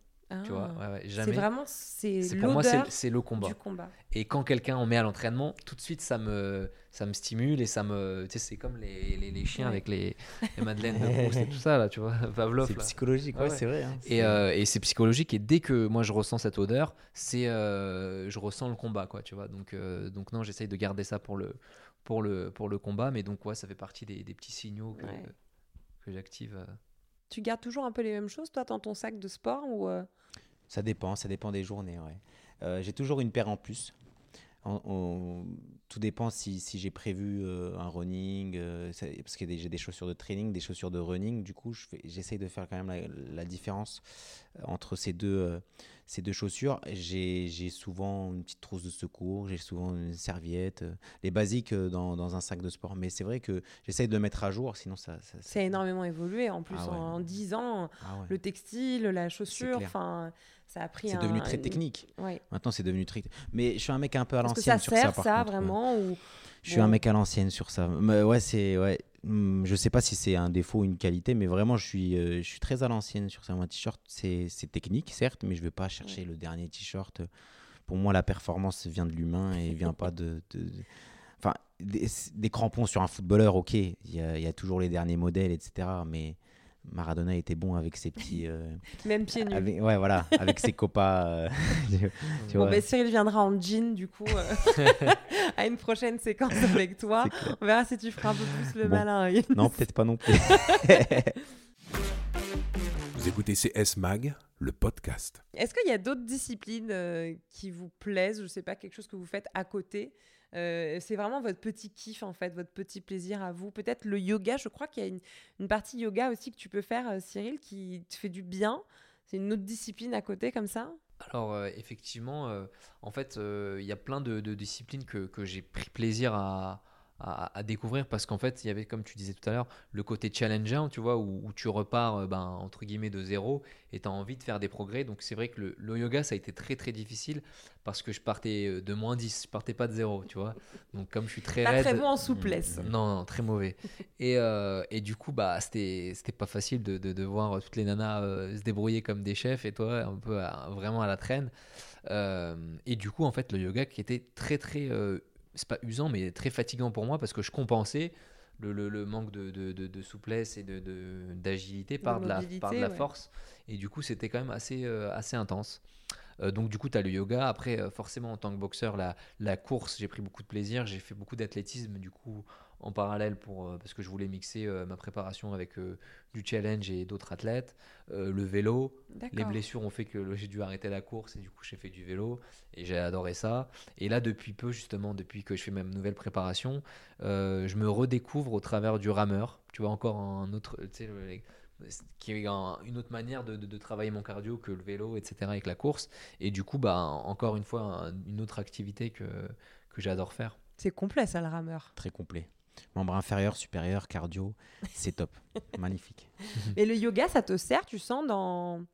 Tu vois, ah. C'est vraiment c'est pour moi c'est le combat. combat. Et quand quelqu'un en met à l'entraînement, tout de suite ça me ça me stimule et ça me tu sais c'est comme les, les, les chiens avec les, les madeleines de [laughs] Proust et tout ça là, tu vois, [laughs] Pavlov. C'est psychologique, ouais, c'est vrai. Hein. et, euh, et c'est psychologique et dès que moi je ressens cette odeur, c'est euh, je ressens le combat quoi, tu vois. Donc euh, donc non, j'essaye de garder ça pour le pour le pour le combat mais donc ouais, ça fait partie des, des petits signaux que que j'active tu gardes toujours un peu les mêmes choses, toi, dans ton sac de sport ou euh? Ça dépend, ça dépend des journées. Euh, j'ai toujours une paire en plus. tout dépend si, j'ai prévu euh, un running, parce que j'ai des chaussures de training, des chaussures de running. Du coup, j'essaye de faire quand même la différence entre ces deux, ces deux chaussures, j'ai souvent une petite trousse de secours, j'ai souvent une serviette, euh, les basiques euh, dans, dans, un sac de sport. Mais c'est vrai que j'essaye de le mettre à jour, sinon ça. ça, C'est énormément évolué. En plus, ah en 10 ans, ah le textile, la chaussure, enfin. Ça a pris C'est devenu très technique. Maintenant, c'est devenu très. Mais je suis un mec un peu à l'ancienne sur ça. Ça sert, ça, vraiment ou... Je suis un mec à l'ancienne sur ça. Mais ouais, c'est. Ouais. Hmm, je sais pas si c'est un défaut ou une qualité, mais vraiment, je suis, euh, je suis très à l'ancienne sur ça. Un t-shirt, c'est technique, certes, mais je vais pas chercher le dernier t-shirt. Pour moi, la performance vient de l'humain et vient pas de. Enfin, des, crampons sur un footballeur, ok, il y, y, a toujours les derniers modèles, etc. Mais Maradona était bon avec ses petits. Euh, [laughs] Même pieds nus. ouais, voilà, avec ses copains. Euh, [laughs] bon, ben, Cyril viendra en jean, du coup, euh, [laughs] [laughs] à une prochaine séquence [laughs] avec toi. On verra si tu feras un peu plus le malin. non, peut-être pas non plus. [laughs] vous écoutez CS Mag, le podcast. Est-ce qu'il y a d'autres disciplines qui vous plaisent Je ne sais pas, quelque chose que vous faites à côté euh, c'est vraiment votre petit kiff, en fait, votre petit plaisir à vous. Peut-être le yoga, je crois qu'il y a une, partie yoga aussi que tu peux faire, euh, Cyril, qui te fait du bien. C'est une autre discipline à côté, comme ça? Alors euh, effectivement, en fait, il y a plein de, disciplines que j'ai pris plaisir à, à, découvrir parce qu'en fait, il y avait, comme tu disais tout à l'heure, le côté challengeant, tu vois, où, tu repars, euh, ben, entre guillemets, de zéro et tu as envie de faire des progrès. Donc, c'est vrai que le, yoga, ça a été très, très difficile parce que je partais euh, de moins 10, je partais pas de zéro, tu vois. Donc, comme je suis très pas très bon en souplesse. Mm, non, non, très mauvais. et, euh, et, du coup, bah, c'était pas facile de, de, voir toutes les nanas se débrouiller comme des chefs et toi, un peu vraiment à la traîne. et du coup, en fait, le yoga qui était très, très c'est pas usant, mais très fatigant pour moi parce que je compensais le, le, manque de, de, de, souplesse et d'agilité par, de la, par de la force. Et du coup, c'était quand même assez, euh, assez intense. Euh, donc du coup, tu as le yoga. Après, euh, forcément, en tant que boxeur, la, la course, j'ai pris beaucoup de plaisir. J'ai fait beaucoup d'athlétisme, du coup, en parallèle, pour, euh, parce que je voulais mixer euh, ma préparation avec euh, du challenge et d'autres athlètes. Euh, le vélo, les blessures ont fait que j'ai dû arrêter la course et du coup, j'ai fait du vélo et j'ai adoré ça. Et là, depuis peu, justement, depuis que je fais ma nouvelle préparation, euh, je me redécouvre au travers du rameur. Tu vois, encore un autre, tu sais, le- qui est un- une autre manière de, de- de travailler mon cardio que le vélo, etc., avec la course. Et du coup, bah, encore une fois, un- une autre activité que, que j'adore faire. C'est complet, ça, le rameur. Très complet. Membre inférieur, supérieur, cardio, [laughs] c'est top. Magnifique. [laughs] Et le yoga, ça te sert, tu sens, dans,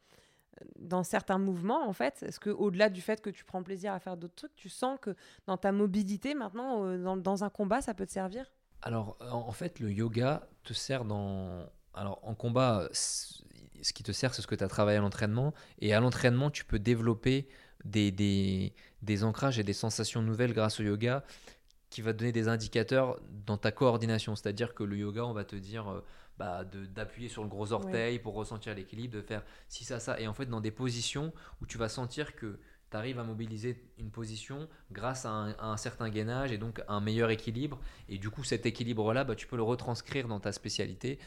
dans certains mouvements, en fait? Est-ce que au delà du fait que tu prends plaisir à faire d'autres trucs, tu sens que dans ta mobilité, maintenant, euh, dans, dans un combat, ça peut te servir? Alors, en fait, le yoga te sert dans. Alors, en combat, ce qui te sert, c'est ce que tu as travaillé à l'entraînement. Et à l'entraînement, tu peux développer des, des, des ancrages et des sensations nouvelles grâce au yoga qui va te donner des indicateurs dans ta coordination. C'est-à-dire que le yoga, on va te dire euh, bah, d'appuyer sur le gros orteil pour ressentir l'équilibre, de faire ci, ça, ça. Et en fait, dans des positions où tu vas sentir que tu arrives à mobiliser une position grâce à un, à un certain gainage et donc un meilleur équilibre. Et du coup, cet équilibre-là, bah, tu peux le retranscrire dans ta spécialité.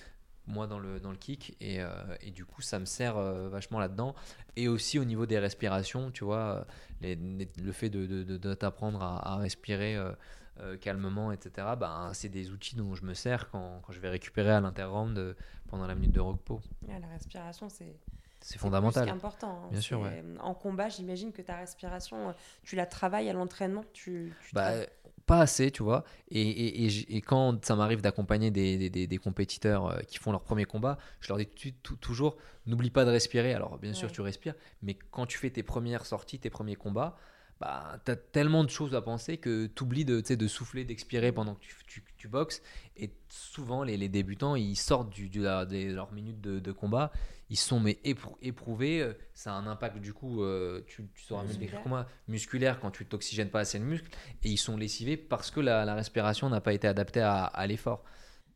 Moi, dans le, dans le kick. Et, euh, et du coup, ça me sert euh, vachement là-dedans. Et aussi au niveau des respirations, tu vois, les- les- le fait de, de- de- de t'apprendre à, à respirer euh, euh, calmement, etc., bah, c'est des outils dont je me sers quand, quand je vais récupérer à l'interround euh, pendant la minute de repos. Ouais, La respiration, c'est C'est c'est fondamental. plus qu'important. hein. Bien sûr, C'est- ouais. En combat, j'imagine que ta respiration, euh, tu la travailles à l'entraînement. Tu, tu Bah, pas assez, tu vois. Et, et, et quand ça m'arrive d'accompagner des, des- des- compétiteurs qui font leur premier combat, je leur dis toujours, n'oublie pas de respirer. Alors, bien sûr, Ouais. tu respires, mais quand tu fais tes premières sorties, tes premiers combats, bah, tu as tellement de choses à penser que tu oublies de, de souffler, d'expirer pendant que tu, tu- tu boxes. Et souvent, les, les débutants, ils sortent du, du- la- de leur minute de, de combat, ils sont mais éprou- éprouvés. euh, Ça a un impact, du coup, euh, tu, tu sauras mieux décrire moi, musculaire quand tu t'oxygènes pas assez le muscle et ils sont lessivés parce que la, la respiration n'a pas été adaptée à, à l'effort.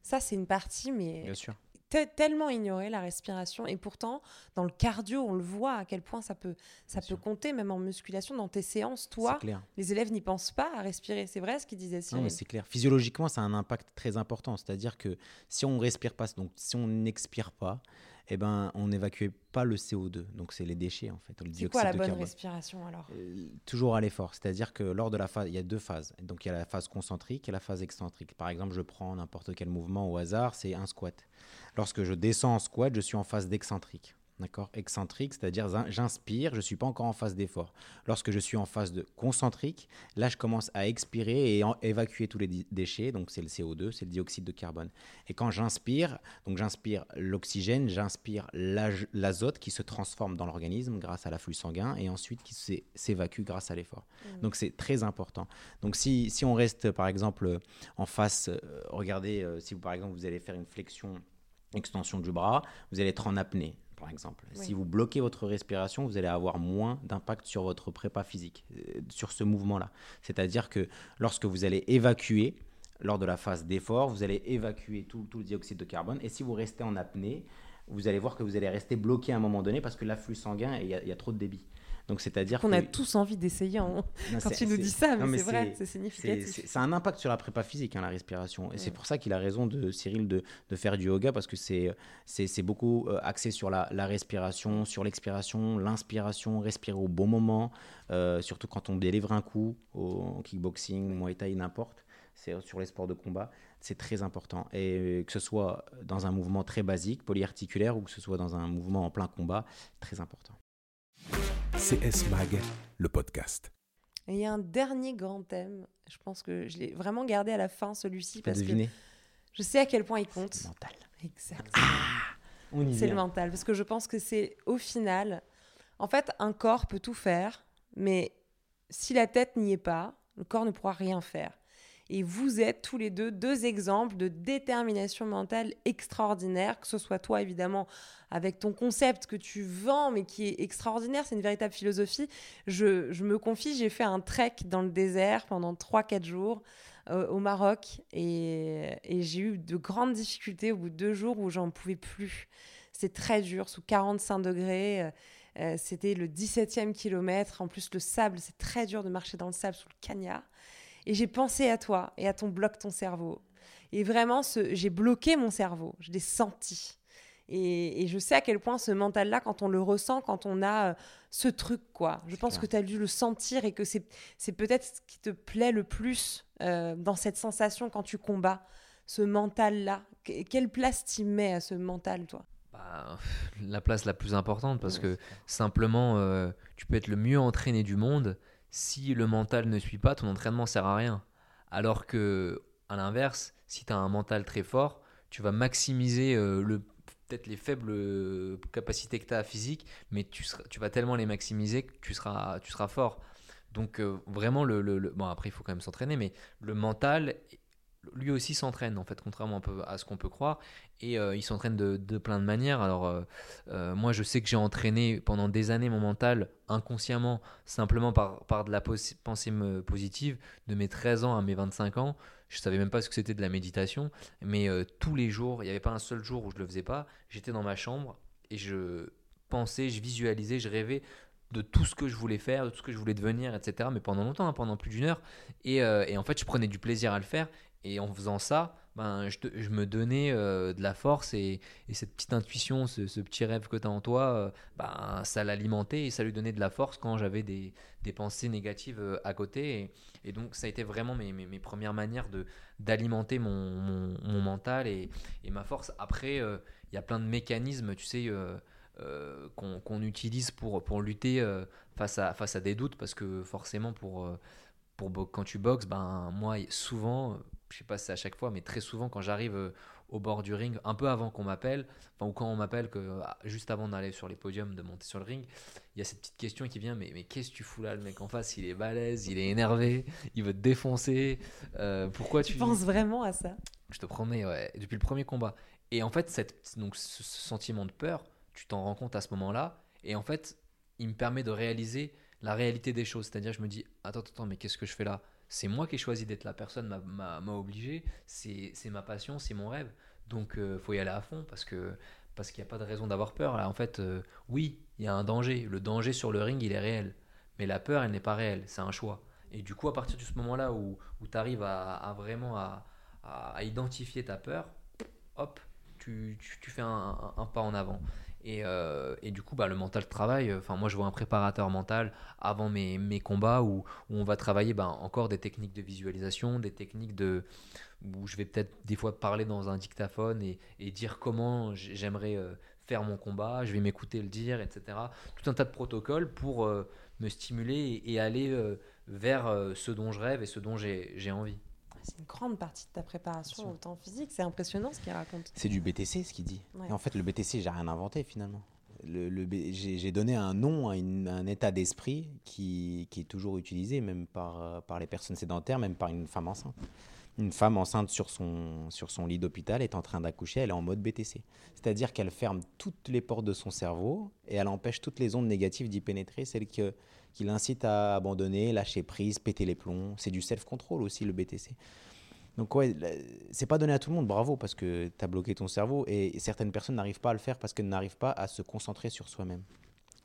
Ça, c'est une partie, mais Bien sûr. Te- tellement ignorée, la respiration. Et pourtant, dans le cardio, on le voit à quel point ça peut, ça Bien peut sûr. compter, même en musculation, dans tes séances. Toi, clair. les élèves n'y pensent pas à respirer. C'est vrai ce qu'il disait Non, Cyril? mais c'est clair. Physiologiquement, ça a un impact très important. C'est-à-dire que si on respire pas, donc si on n'expire pas, eh ben, on n'évacue pas le CO2. Donc c'est les déchets en fait, le C'est quoi la bonne carbone. respiration alors? Euh, toujours à l'effort. C'est-à-dire que lors de la phase, il y a deux phases. Donc il y a la phase concentrique et la phase excentrique. Par exemple, je prends n'importe quel mouvement au hasard, c'est un squat. Lorsque je descends en squat, je suis en phase d'excentrique. D'accord? Excentrique, c'est-à-dire j'inspire, je ne suis pas encore en phase d'effort. Lorsque je suis en phase de concentrique, là, je commence à expirer et en- évacuer tous les déchets. Donc, c'est le CO2, c'est le dioxyde de carbone. Et quand j'inspire, donc j'inspire l'oxygène, j'inspire l'azote qui se transforme dans l'organisme grâce à l'afflux sanguin et ensuite qui s'é- s'évacue grâce à l'effort. Donc, c'est très important. Donc, si, si on reste, par exemple, en face, euh, regardez, euh, si vous, par exemple, vous allez faire une flexion, extension du bras, vous allez être en apnée. Par exemple, Oui. si vous bloquez votre respiration, vous allez avoir moins d'impact sur votre prépa physique, euh, sur ce mouvement-là. C'est-à-dire que lorsque vous allez évacuer, lors de la phase d'effort, vous allez évacuer tout, tout le dioxyde de carbone. Et si vous restez en apnée, vous allez voir que vous allez rester bloqué à un moment donné parce que l'afflux sanguin, il y, a- il y a trop de débit. Donc c'est-à-dire On que a tous envie d'essayer en- quand tu nous dis ça, mais, c'est vrai, c'est- significatif. c'est- ça a un impact sur la prépa physique, hein, la respiration. Et c'est pour ça qu'il a raison de Cyril de, de faire du yoga parce que c'est beaucoup euh, axé sur la, la respiration, sur l'expiration, l'inspiration, respirer au bon moment, euh, surtout quand on délivre un coup au kickboxing, muay thai, n'importe. C'est sur les sports de combat, c'est très important. Et euh, que ce soit dans un mouvement très basique, polyarticulaire, ou que ce soit dans un mouvement en plein combat, très important. CS Mag, le podcast. Et il y a un dernier grand thème, je pense que je l'ai vraiment gardé à la fin, celui-ci, Pas parce que je sais à quel point il compte. Mental. Exactement. Y c'est le mental, parce que je pense que c'est au final, en fait, un corps peut tout faire, mais si la tête n'y est pas, le corps ne pourra rien faire. Et vous êtes tous les deux deux exemples de détermination mentale extraordinaire, que ce soit toi évidemment avec ton concept que tu vends, mais qui est extraordinaire, c'est une véritable philosophie. Je, je me confie, j'ai fait un trek dans le désert pendant 3-4 jours euh, au Maroc et, et j'ai eu de grandes difficultés au bout de deux jours où j'en pouvais plus. C'est très dur, sous 45 degrés. euh, Euh, C'était le 17e kilomètre. En plus, le sable, c'est très dur de marcher dans le sable sous le cagnard. Et j'ai pensé à toi et à ton bloc, ton cerveau. Et vraiment, ce- j'ai bloqué mon cerveau. Je l'ai senti. Et, et je sais à quel point ce mental-là, quand on le ressent, quand on a euh, ce truc, quoi. Je pense clair. que tu as dû le sentir et que c'est c'est peut-être ce qui te plaît le plus euh, dans cette sensation quand tu combats, ce mental-là. Que- quelle place tu mets à ce mental, toi? Bah, la place la plus importante parce Ouais, que simplement euh, tu peux être le mieux entraîné du monde si le mental ne suit pas ton entraînement sert à rien. Alors que à l'inverse si tu as un mental très fort tu vas maximiser euh, peut-être les faibles euh, capacités que tu as physiques mais tu, vas tellement les maximiser que tu seras, fort. Donc euh, vraiment le- le- bon après il faut quand même s'entraîner mais le mental lui aussi s'entraîne en fait contrairement à ce qu'on peut croire et euh, il s'entraîne de, plein de manières alors euh, euh, moi, je sais que j'ai entraîné pendant des années mon mental inconsciemment, simplement par, par de la pensée positive, de mes 13 ans à mes 25 ans. Je savais même pas ce que c'était de la méditation, mais tous les jours, il n'y avait pas un seul jour où je le faisais pas. J'étais dans ma chambre et je pensais, je visualisais, je rêvais de tout ce que je voulais faire, de tout ce que je voulais devenir, etc. Mais pendant longtemps, hein, pendant plus d'une heure. Et, euh, et en fait, je prenais du plaisir à le faire. Et en faisant ça, ben, je, me donnais euh, de la force et, et cette petite intuition, ce, petit rêve que tu as en toi, euh, ben, ça l'alimentait et ça lui donnait de la force quand j'avais des, pensées négatives à côté. Et, donc, ça a été vraiment mes, mes, premières manières d'alimenter mon, mental et, ma force. Après, il y a plein de mécanismes, tu sais, euh, qu'on, utilise pour, pour lutter euh, face, à, face à des doutes parce que forcément, pour, euh, pour, quand tu boxes, ben, moi, souvent, je sais pas si c'est à chaque fois, mais très souvent, quand j'arrive au bord du ring, un peu avant qu'on m'appelle, enfin, ou quand on m'appelle, que ah, juste avant d'aller sur les podiums, de monter sur le ring, il y a cette petite question qui vient mais, mais qu'est-ce que tu fous là? Le mec en face, il est balèze, il est énervé, il veut te défoncer. euh, pourquoi tu. Tu penses vraiment à ça? Je te promets, ouais, depuis le premier combat. Et en fait, cette, donc, ce sentiment de peur, tu t'en rends compte à ce moment-là. Et en fait, il me permet de réaliser la réalité des choses. C'est-à-dire, je me dis, attends, attends, mais qu'est-ce que je fais là? C'est moi qui ai choisi d'être la personne, m'a- obligé. C'est ma passion, c'est mon rêve. Donc, il faut y aller à fond parce que parce qu'il n'y a pas de raison d'avoir peur. Là, en fait, euh, oui, il y a un danger. Le danger sur le ring, il est réel. Mais la peur, elle n'est pas réelle. C'est un choix. Et du coup, à partir de ce moment-là où, où tu arrives à, vraiment à, à- identifier ta peur, hop, tu, tu- fais un pas en avant. Et, euh, et du coup, bah, le mental travaille. Enfin, moi, je vois un préparateur mental avant mes, mes combats où, où on va travailler bah, encore des techniques de visualisation, des techniques de où je vais peut-être des fois parler dans un dictaphone et, dire comment j'aimerais euh, faire mon combat. Je vais m'écouter le dire, etc. Tout un tas de protocoles pour euh, me stimuler et, et aller vers ce dont je rêve et ce dont j'ai envie. C'est une grande partie de ta préparation au temps physique. C'est impressionnant ce qu'il raconte. C'est du BTC ce qu'il dit. Ouais. Et en fait, le BTC, j'ai rien inventé finalement. Le, j'ai donné un nom à une- un état d'esprit qui, qui est toujours utilisé, même par, euh, par les personnes sédentaires, même par une femme enceinte. Une femme enceinte sur son, sur son lit d'hôpital est en train d'accoucher, elle est en mode BTC. C'est-à-dire qu'elle ferme toutes les portes de son cerveau et elle empêche toutes les ondes négatives d'y pénétrer, celles que, qui l'incitent à abandonner, lâcher prise, péter les plombs. C'est du self-control aussi le BTC. Donc ouais, c'est pas donné à tout le monde, bravo, parce que tu as bloqué ton cerveau et certaines personnes n'arrivent pas à le faire parce qu'elles n'arrivent pas à se concentrer sur soi-même.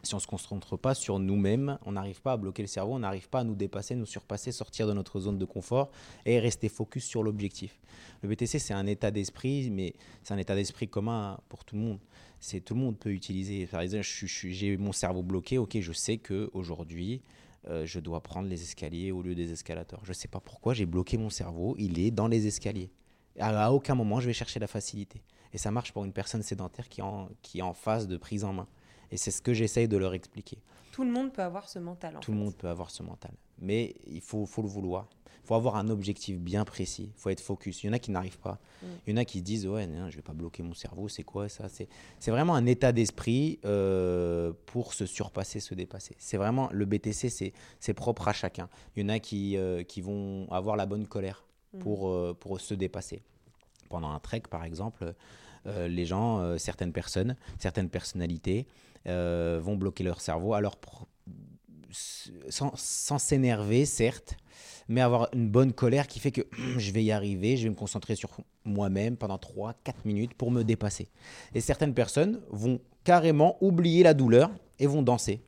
Si on se concentre pas sur nous-mêmes, on n'arrive pas à bloquer le cerveau, on n'arrive pas à nous dépasser, nous surpasser, sortir de notre zone de confort et rester focus sur l'objectif. Le BTC, c'est un état d'esprit, mais c'est un état d'esprit commun pour tout le monde. C'est tout le monde peut utiliser. Par exemple, j'ai mon cerveau bloqué, ok, je sais que aujourd'hui, euh, je dois prendre les escaliers au lieu des escalators. Je ne sais pas pourquoi j'ai bloqué mon cerveau, il est dans les escaliers. À, aucun moment, je vais chercher la facilité. Et ça marche pour une personne sédentaire qui est en phase de prise en main. Et c'est ce que j'essaye de leur expliquer. Tout le monde peut avoir ce mental. En Tout le monde peut avoir ce mental. Mais il faut, faut le vouloir. Il faut avoir un objectif bien précis. Il faut être focus. Il y en a qui n'arrivent pas. Mm. Il y en a qui se disent Ouais, non, je ne vais pas bloquer mon cerveau. C'est quoi ça? C'est vraiment un état d'esprit euh, pour se surpasser, se dépasser. C'est vraiment le BTC, c'est propre à chacun. Il y en a qui, euh, qui vont avoir la bonne colère Mm. pour, euh, pour se dépasser. Pendant un trek, par exemple, les gens, certaines personnes, certaines personnalités euh, vont bloquer leur cerveau. Alors, sans s'énerver, certes, mais avoir une bonne colère qui fait que [clears throat] je vais y arriver, je vais me concentrer sur moi-même pendant 3-4 minutes pour me dépasser. Et certaines personnes vont carrément oublier la douleur et vont danser.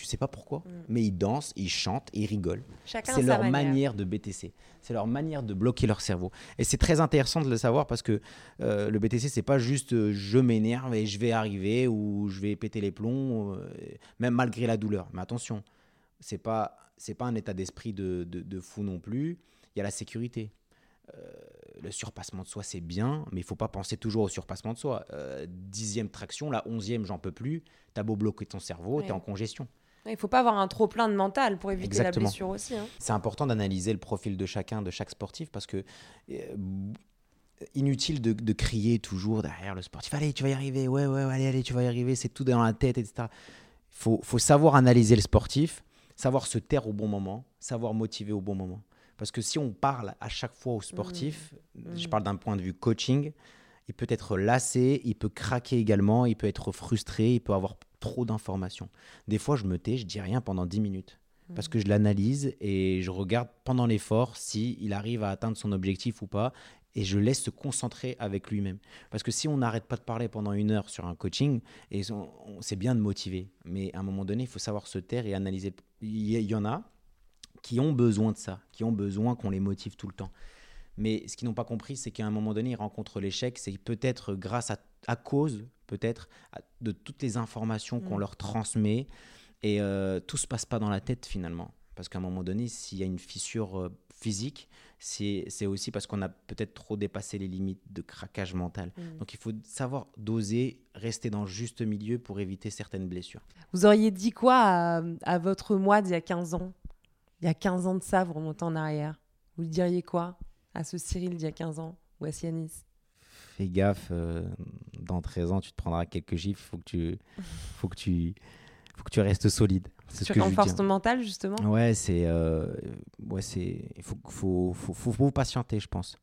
Tu sais pas pourquoi, mais ils dansent, ils chantent, ils rigolent. C'est leur manière. manière de BTC. C'est leur manière de bloquer leur cerveau. Et c'est très intéressant de le savoir parce que euh, le BTC, c'est pas juste euh, je m'énerve et je vais arriver ou je vais péter les plombs, euh, même malgré la douleur. Mais attention, c'est pas c'est pas un état d'esprit de, de- de fou non plus. Il y a la sécurité. Le surpassement de soi, c'est bien, mais il faut pas penser toujours au surpassement de soi. Dixième traction, la onzième, j'en peux plus. T'as beau bloquer ton cerveau, Ouais. t'es en congestion. Il faut pas avoir un trop plein de mental pour éviter Exactement. la blessure aussi. hein. C'est important d'analyser le profil de chacun, de chaque sportif, parce que euh, inutile de, de crier toujours derrière le sportif. Allez, tu vas y arriver. Ouais, ouais, allez, allez, tu vas y arriver. C'est tout dans la tête, etc. Il faut, faut savoir analyser le sportif, savoir se taire au bon moment, savoir motiver au bon moment. Parce que si on parle à chaque fois au sportif, je parle d'un point de vue coaching, il peut être lassé, il peut craquer également, il peut être frustré, il peut avoir trop d'informations. Des fois, je me tais, je dis rien pendant 10 minutes. Parce que je l'analyse et je regarde pendant l'effort si il arrive à atteindre son objectif ou pas. Et je laisse se concentrer avec lui-même. Parce que si on n'arrête pas de parler pendant une heure sur un coaching, et c'est bien de motiver, mais à un moment donné, il faut savoir se taire et analyser. Il y, en a qui ont besoin de ça, qui ont besoin qu'on les motive tout le temps. Mais ce qu'ils n'ont pas compris, c'est qu'à un moment donné, ils rencontrent l'échec. C'est peut-être grâce à, à cause, peut-être, à- de toutes les informations qu'on Mm. leur transmet. Et euh, tout se passe pas dans la tête finalement. Parce qu'à un moment donné, s'il y a une fissure euh, physique, c'est aussi parce qu'on a peut-être trop dépassé les limites de craquage mental. Mm. Donc il faut savoir doser, rester dans le juste milieu pour éviter certaines blessures. Vous auriez dit quoi à, à votre moi d'il y a 15 ans? Il y a 15 ans de ça, vous remontez en arrière. Vous lui diriez quoi à ce Cyril d'il y a 15 ans ou à Sianis? Fais gaffe, euh, dans 13 ans, tu te prendras quelques gifles. Faut que tu, [laughs] faut que tu, faut que tu restes solide. C'est Tu renforces ton mental, justement? Ouais, c'est, euh, ouais, c'est, il faut, faut, faut, faut, faut patienter, je pense.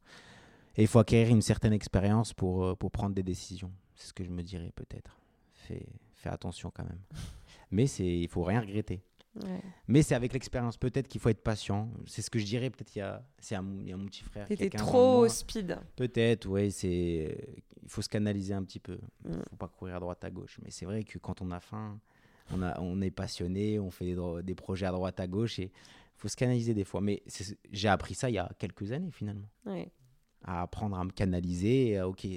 Et il faut acquérir une certaine expérience pour, euh, pour prendre des décisions. C'est ce que je me dirais peut-être. Fais, fais attention quand même. [laughs] Mais c'est, il faut rien regretter. Ouais. Mais c'est avec l'expérience peut-être qu'il faut être patient. C'est ce que je dirais peut-être il y a, c'est à mon, il y a mon petit frère. T'étais 15 ans de trop moins. speed. Peut-être, ouais, c'est. Il faut se canaliser un petit peu. Il Mm. faut pas courir à droite à gauche. Mais c'est vrai que quand on a faim, on, a, on est passionné, on fait des, projets à droite à gauche et il faut se canaliser des fois. Mais j'ai appris ça il y a quelques années finalement. Ouais. À apprendre à me canaliser. et à, ok,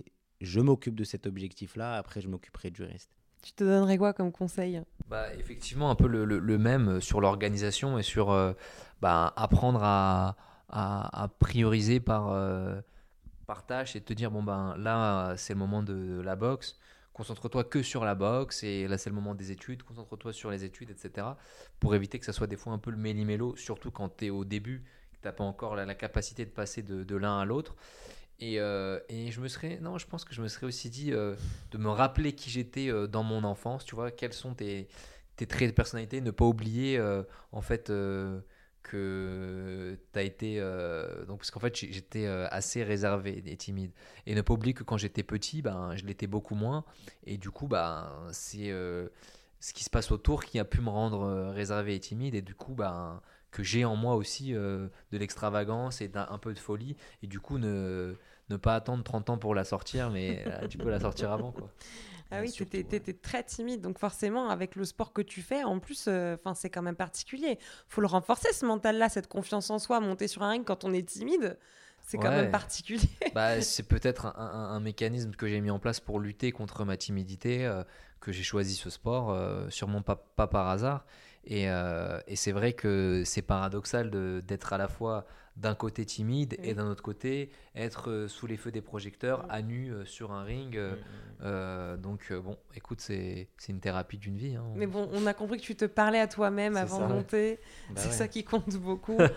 je m'occupe de cet objectif-là, après je m'occuperai du reste. Tu te donnerais quoi comme conseil? Bah, effectivement, un peu le, le- même sur l'organisation et sur euh, bah, apprendre à, à- à prioriser par, euh, par tâche et te dire bon ben là c'est le moment de la boxe, concentre-toi que sur la boxe et là c'est le moment des études, concentre-toi sur les études, etc. Pour éviter que ça soit des fois un peu le méli-mélo, surtout quand tu es au début, que tu n'as pas encore la, la capacité de passer de, de l'un à l'autre. Et, euh, et je me serais, non, je pense que je me serais aussi dit euh, de me rappeler qui j'étais euh, dans mon enfance, tu vois, quels sont tes, tes traits de personnalité, ne pas oublier en fait que tu as été. donc, parce qu'en fait, j'étais assez réservé et timide. Et ne pas oublier que quand j'étais petit, ben, je l'étais beaucoup moins. Et du coup, ben, c'est ce qui se passe autour qui a pu me rendre réservé et timide. Et du coup, ben, que j'ai en moi aussi de l'extravagance et d'un un peu de folie. Et du coup, ne, ne pas attendre 30 ans pour la sortir, mais euh, tu peux la sortir avant. Quoi. Ah Ouais, oui, ouais. t'étais très timide, donc forcément, avec le sport que tu fais, en plus, euh, c'est quand même particulier. faut le renforcer, ce mental-là, cette confiance en soi, monter sur un ring quand on est timide, c'est quand même particulier. [laughs] Bah, c'est peut-être un, un- un mécanisme que j'ai mis en place pour lutter contre ma timidité, euh, que j'ai choisi ce sport, euh, sûrement pas, pas par hasard. Et, euh, et c'est vrai que c'est paradoxal d'être à la fois d'un côté timide et d'un autre côté être euh, sous les feux des projecteurs, à nu euh, sur un ring. euh, donc bon, écoute, c'est une thérapie d'une vie. hein. Mais bon, on a compris que tu te parlais à toi-même avant de monter. Bah c'est ouais. ça qui compte beaucoup. [laughs]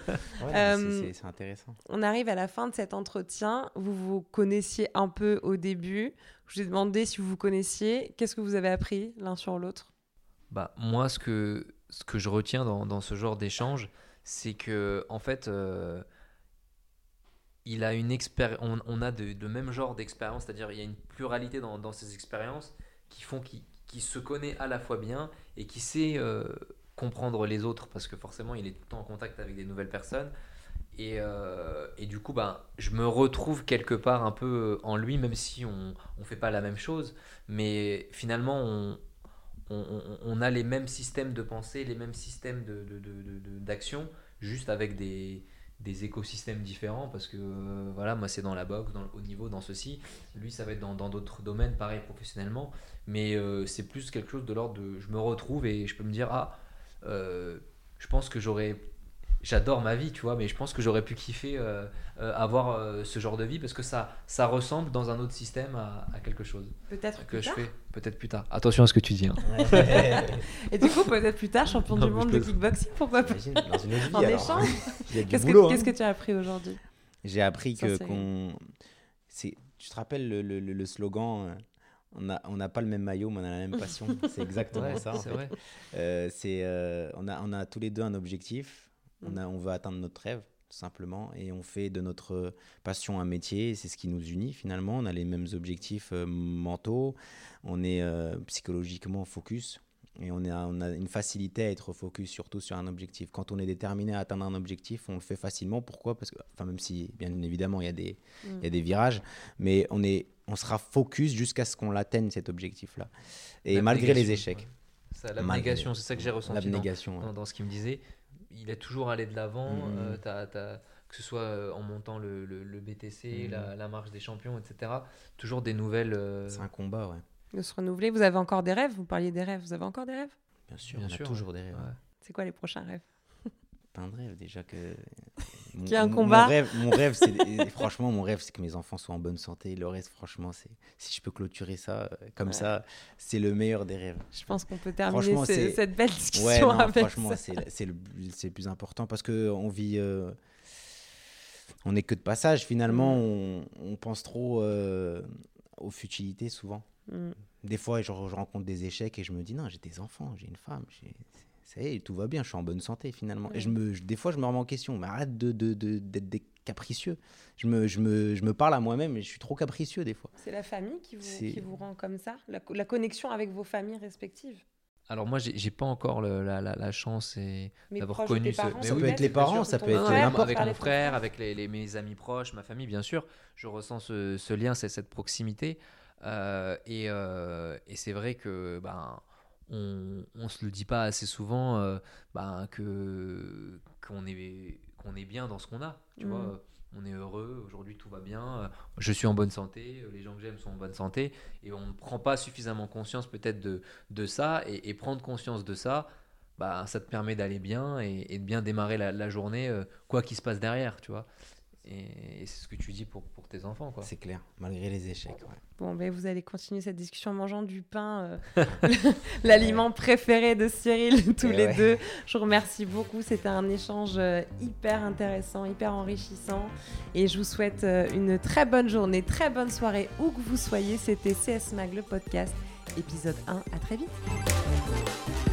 Ouais, c'est intéressant. on arrive à la fin de cet entretien. Vous vous connaissiez un peu au début. Je vous ai demandé si vous vous connaissiez. Qu'est-ce que vous avez appris l'un sur l'autre? Bah, moi, ce que, ce que je retiens dans, dans ce genre d'échange, c'est que, en fait, euh, il a une on, on a de, même genre d'expérience, c'est-à-dire il y a une pluralité dans, dans ces expériences qui font qu'il qu'il se connaît à la fois bien et qui sait euh, comprendre les autres parce que forcément il est tout le temps en contact avec des nouvelles personnes. Et, euh, et du coup, ben, je me retrouve quelque part un peu en lui, même si on ne fait pas la même chose. Mais finalement, on, on, a les mêmes systèmes de pensée, les mêmes systèmes d'action, juste avec des, des écosystèmes différents parce que euh, voilà moi c'est dans la boxe dans le haut niveau dans ceci. Lui ça va être dans d'autres domaines pareil professionnellement. Mais euh, c'est plus quelque chose de l'ordre de je me retrouve et je peux me dire ah euh, je pense que j'aurais j'adore ma vie, tu vois, mais je pense que j'aurais pu kiffer euh, euh, avoir euh, ce genre de vie parce que ça, ça ressemble dans un autre système à, à quelque chose. Peut-être que plus je tard. fais peut-être plus tard. Attention à ce que tu dis. Hein. [laughs] Et du coup, peut-être plus tard, champion Non, du monde de kickboxing, pourquoi pas dans une autre [laughs] vie, En alors. échange a du Qu'est-ce que, hein. qu'est-ce que tu as appris aujourd'hui? J'ai appris que qu'on. c'est- Tu te rappelles le, le- le- le slogan euh, on n'a on n'a pas le même maillot, mais on a la même passion. [laughs] C'est exactement Ouais, ça. c'est. Euh, c'est, euh, on, a, on a tous les deux un objectif. On, a, on veut atteindre notre rêve, tout simplement. Et on fait de notre passion un métier. C'est ce qui nous unit finalement. On a les mêmes objectifs euh, mentaux. On est euh, psychologiquement focus. Et on a, on a une facilité à être focus surtout sur un objectif. Quand on est déterminé à atteindre un objectif, on le fait facilement. Pourquoi? Parce que, enfin, même si, bien évidemment, il y a des, il y a des virages, mais on, est, on sera focus jusqu'à ce qu'on l'atteigne, cet objectif-là. Et malgré les échecs, ouais. L'abnégation, c'est ça que j'ai ressenti dans, l'abnégation. ouais. dans, dans ce qu'il me disait. Il est toujours allé de l'avant, Mhm. euh, t'as- t'as- que ce soit euh, en montant le, le- le BTC, la, la marche des champions, etc. Toujours des nouvelles. euh, C'est un combat, ouais. De se renouveler. Vous avez encore des rêves? Vous parliez des rêves. Vous avez encore des rêves? Bien sûr, Bien on sûr, a toujours des rêves. ouais. C'est quoi les prochains rêves? Plein de rêves déjà que. [laughs] Qu'il y ait un Mon- combat. Mon rêve, mon rêve c'est franchement, mon rêve, c'est que mes enfants soient en bonne santé. Le reste, franchement, c'est si je peux clôturer ça euh, comme Ouais. ça, c'est le meilleur des rêves. Je pense qu'on peut terminer Franchement, ce- cette belle discussion Ouais, non, avec franchement, ça. c'est c'est le, plus important parce que on vit. euh, on n'est que de passage. Finalement, Mm. on, on pense trop euh, aux futilités souvent. Mm. Des fois, je, je rencontre des échecs et je me dis non, j'ai des enfants, j'ai une femme, j'ai- ça y est, tout va bien, je suis en bonne santé finalement. Et je me, je- des fois, je me remets en question, mais arrête de, de, de- d'être des capricieux. Je me, je, me, je me parle à moi-même et je suis trop capricieux des fois. C'est la famille qui vous, qui vous rend comme ça? La, co- la connexion avec vos familles respectives? Alors moi, j'ai pas encore le- la, la- la chance d'avoir de connu ce. parents, Mais Ça oui, peut être les parents, ça peut être frère, avec mon de frère. avec les, les- mes amis proches, ma famille, bien sûr. Je ressens ce, ce lien, c'est cette proximité. Euh, et euh, et c'est vrai que ben on, on se le dit pas assez souvent euh, ben, que qu'on est qu'on est bien dans ce qu'on a. Tu vois, on est heureux. Aujourd'hui, tout va bien. euh, Je suis en bonne santé. Les gens que j'aime sont en bonne santé. Et on ne prend pas suffisamment conscience peut-être de de ça et, et prendre conscience de ça. Bah, ça te permet d'aller bien et, et de bien démarrer la, la journée, euh, quoi qu'il se passe derrière, tu vois. Et, et c'est ce que tu dis pour, pour tes enfants, quoi. C'est clair, malgré les échecs. ouais. Bon, ben, vous allez continuer cette discussion en mangeant du pain, euh, [laughs] [laughs] l'aliment préféré de Cyril, [laughs] tous Et les ouais. deux. Je vous remercie beaucoup. C'était un échange euh, hyper intéressant, hyper enrichissant. Et je vous souhaite euh, une très bonne journée, très bonne soirée, où que vous soyez. C'était CS Mag, le podcast, épisode 1. À très vite.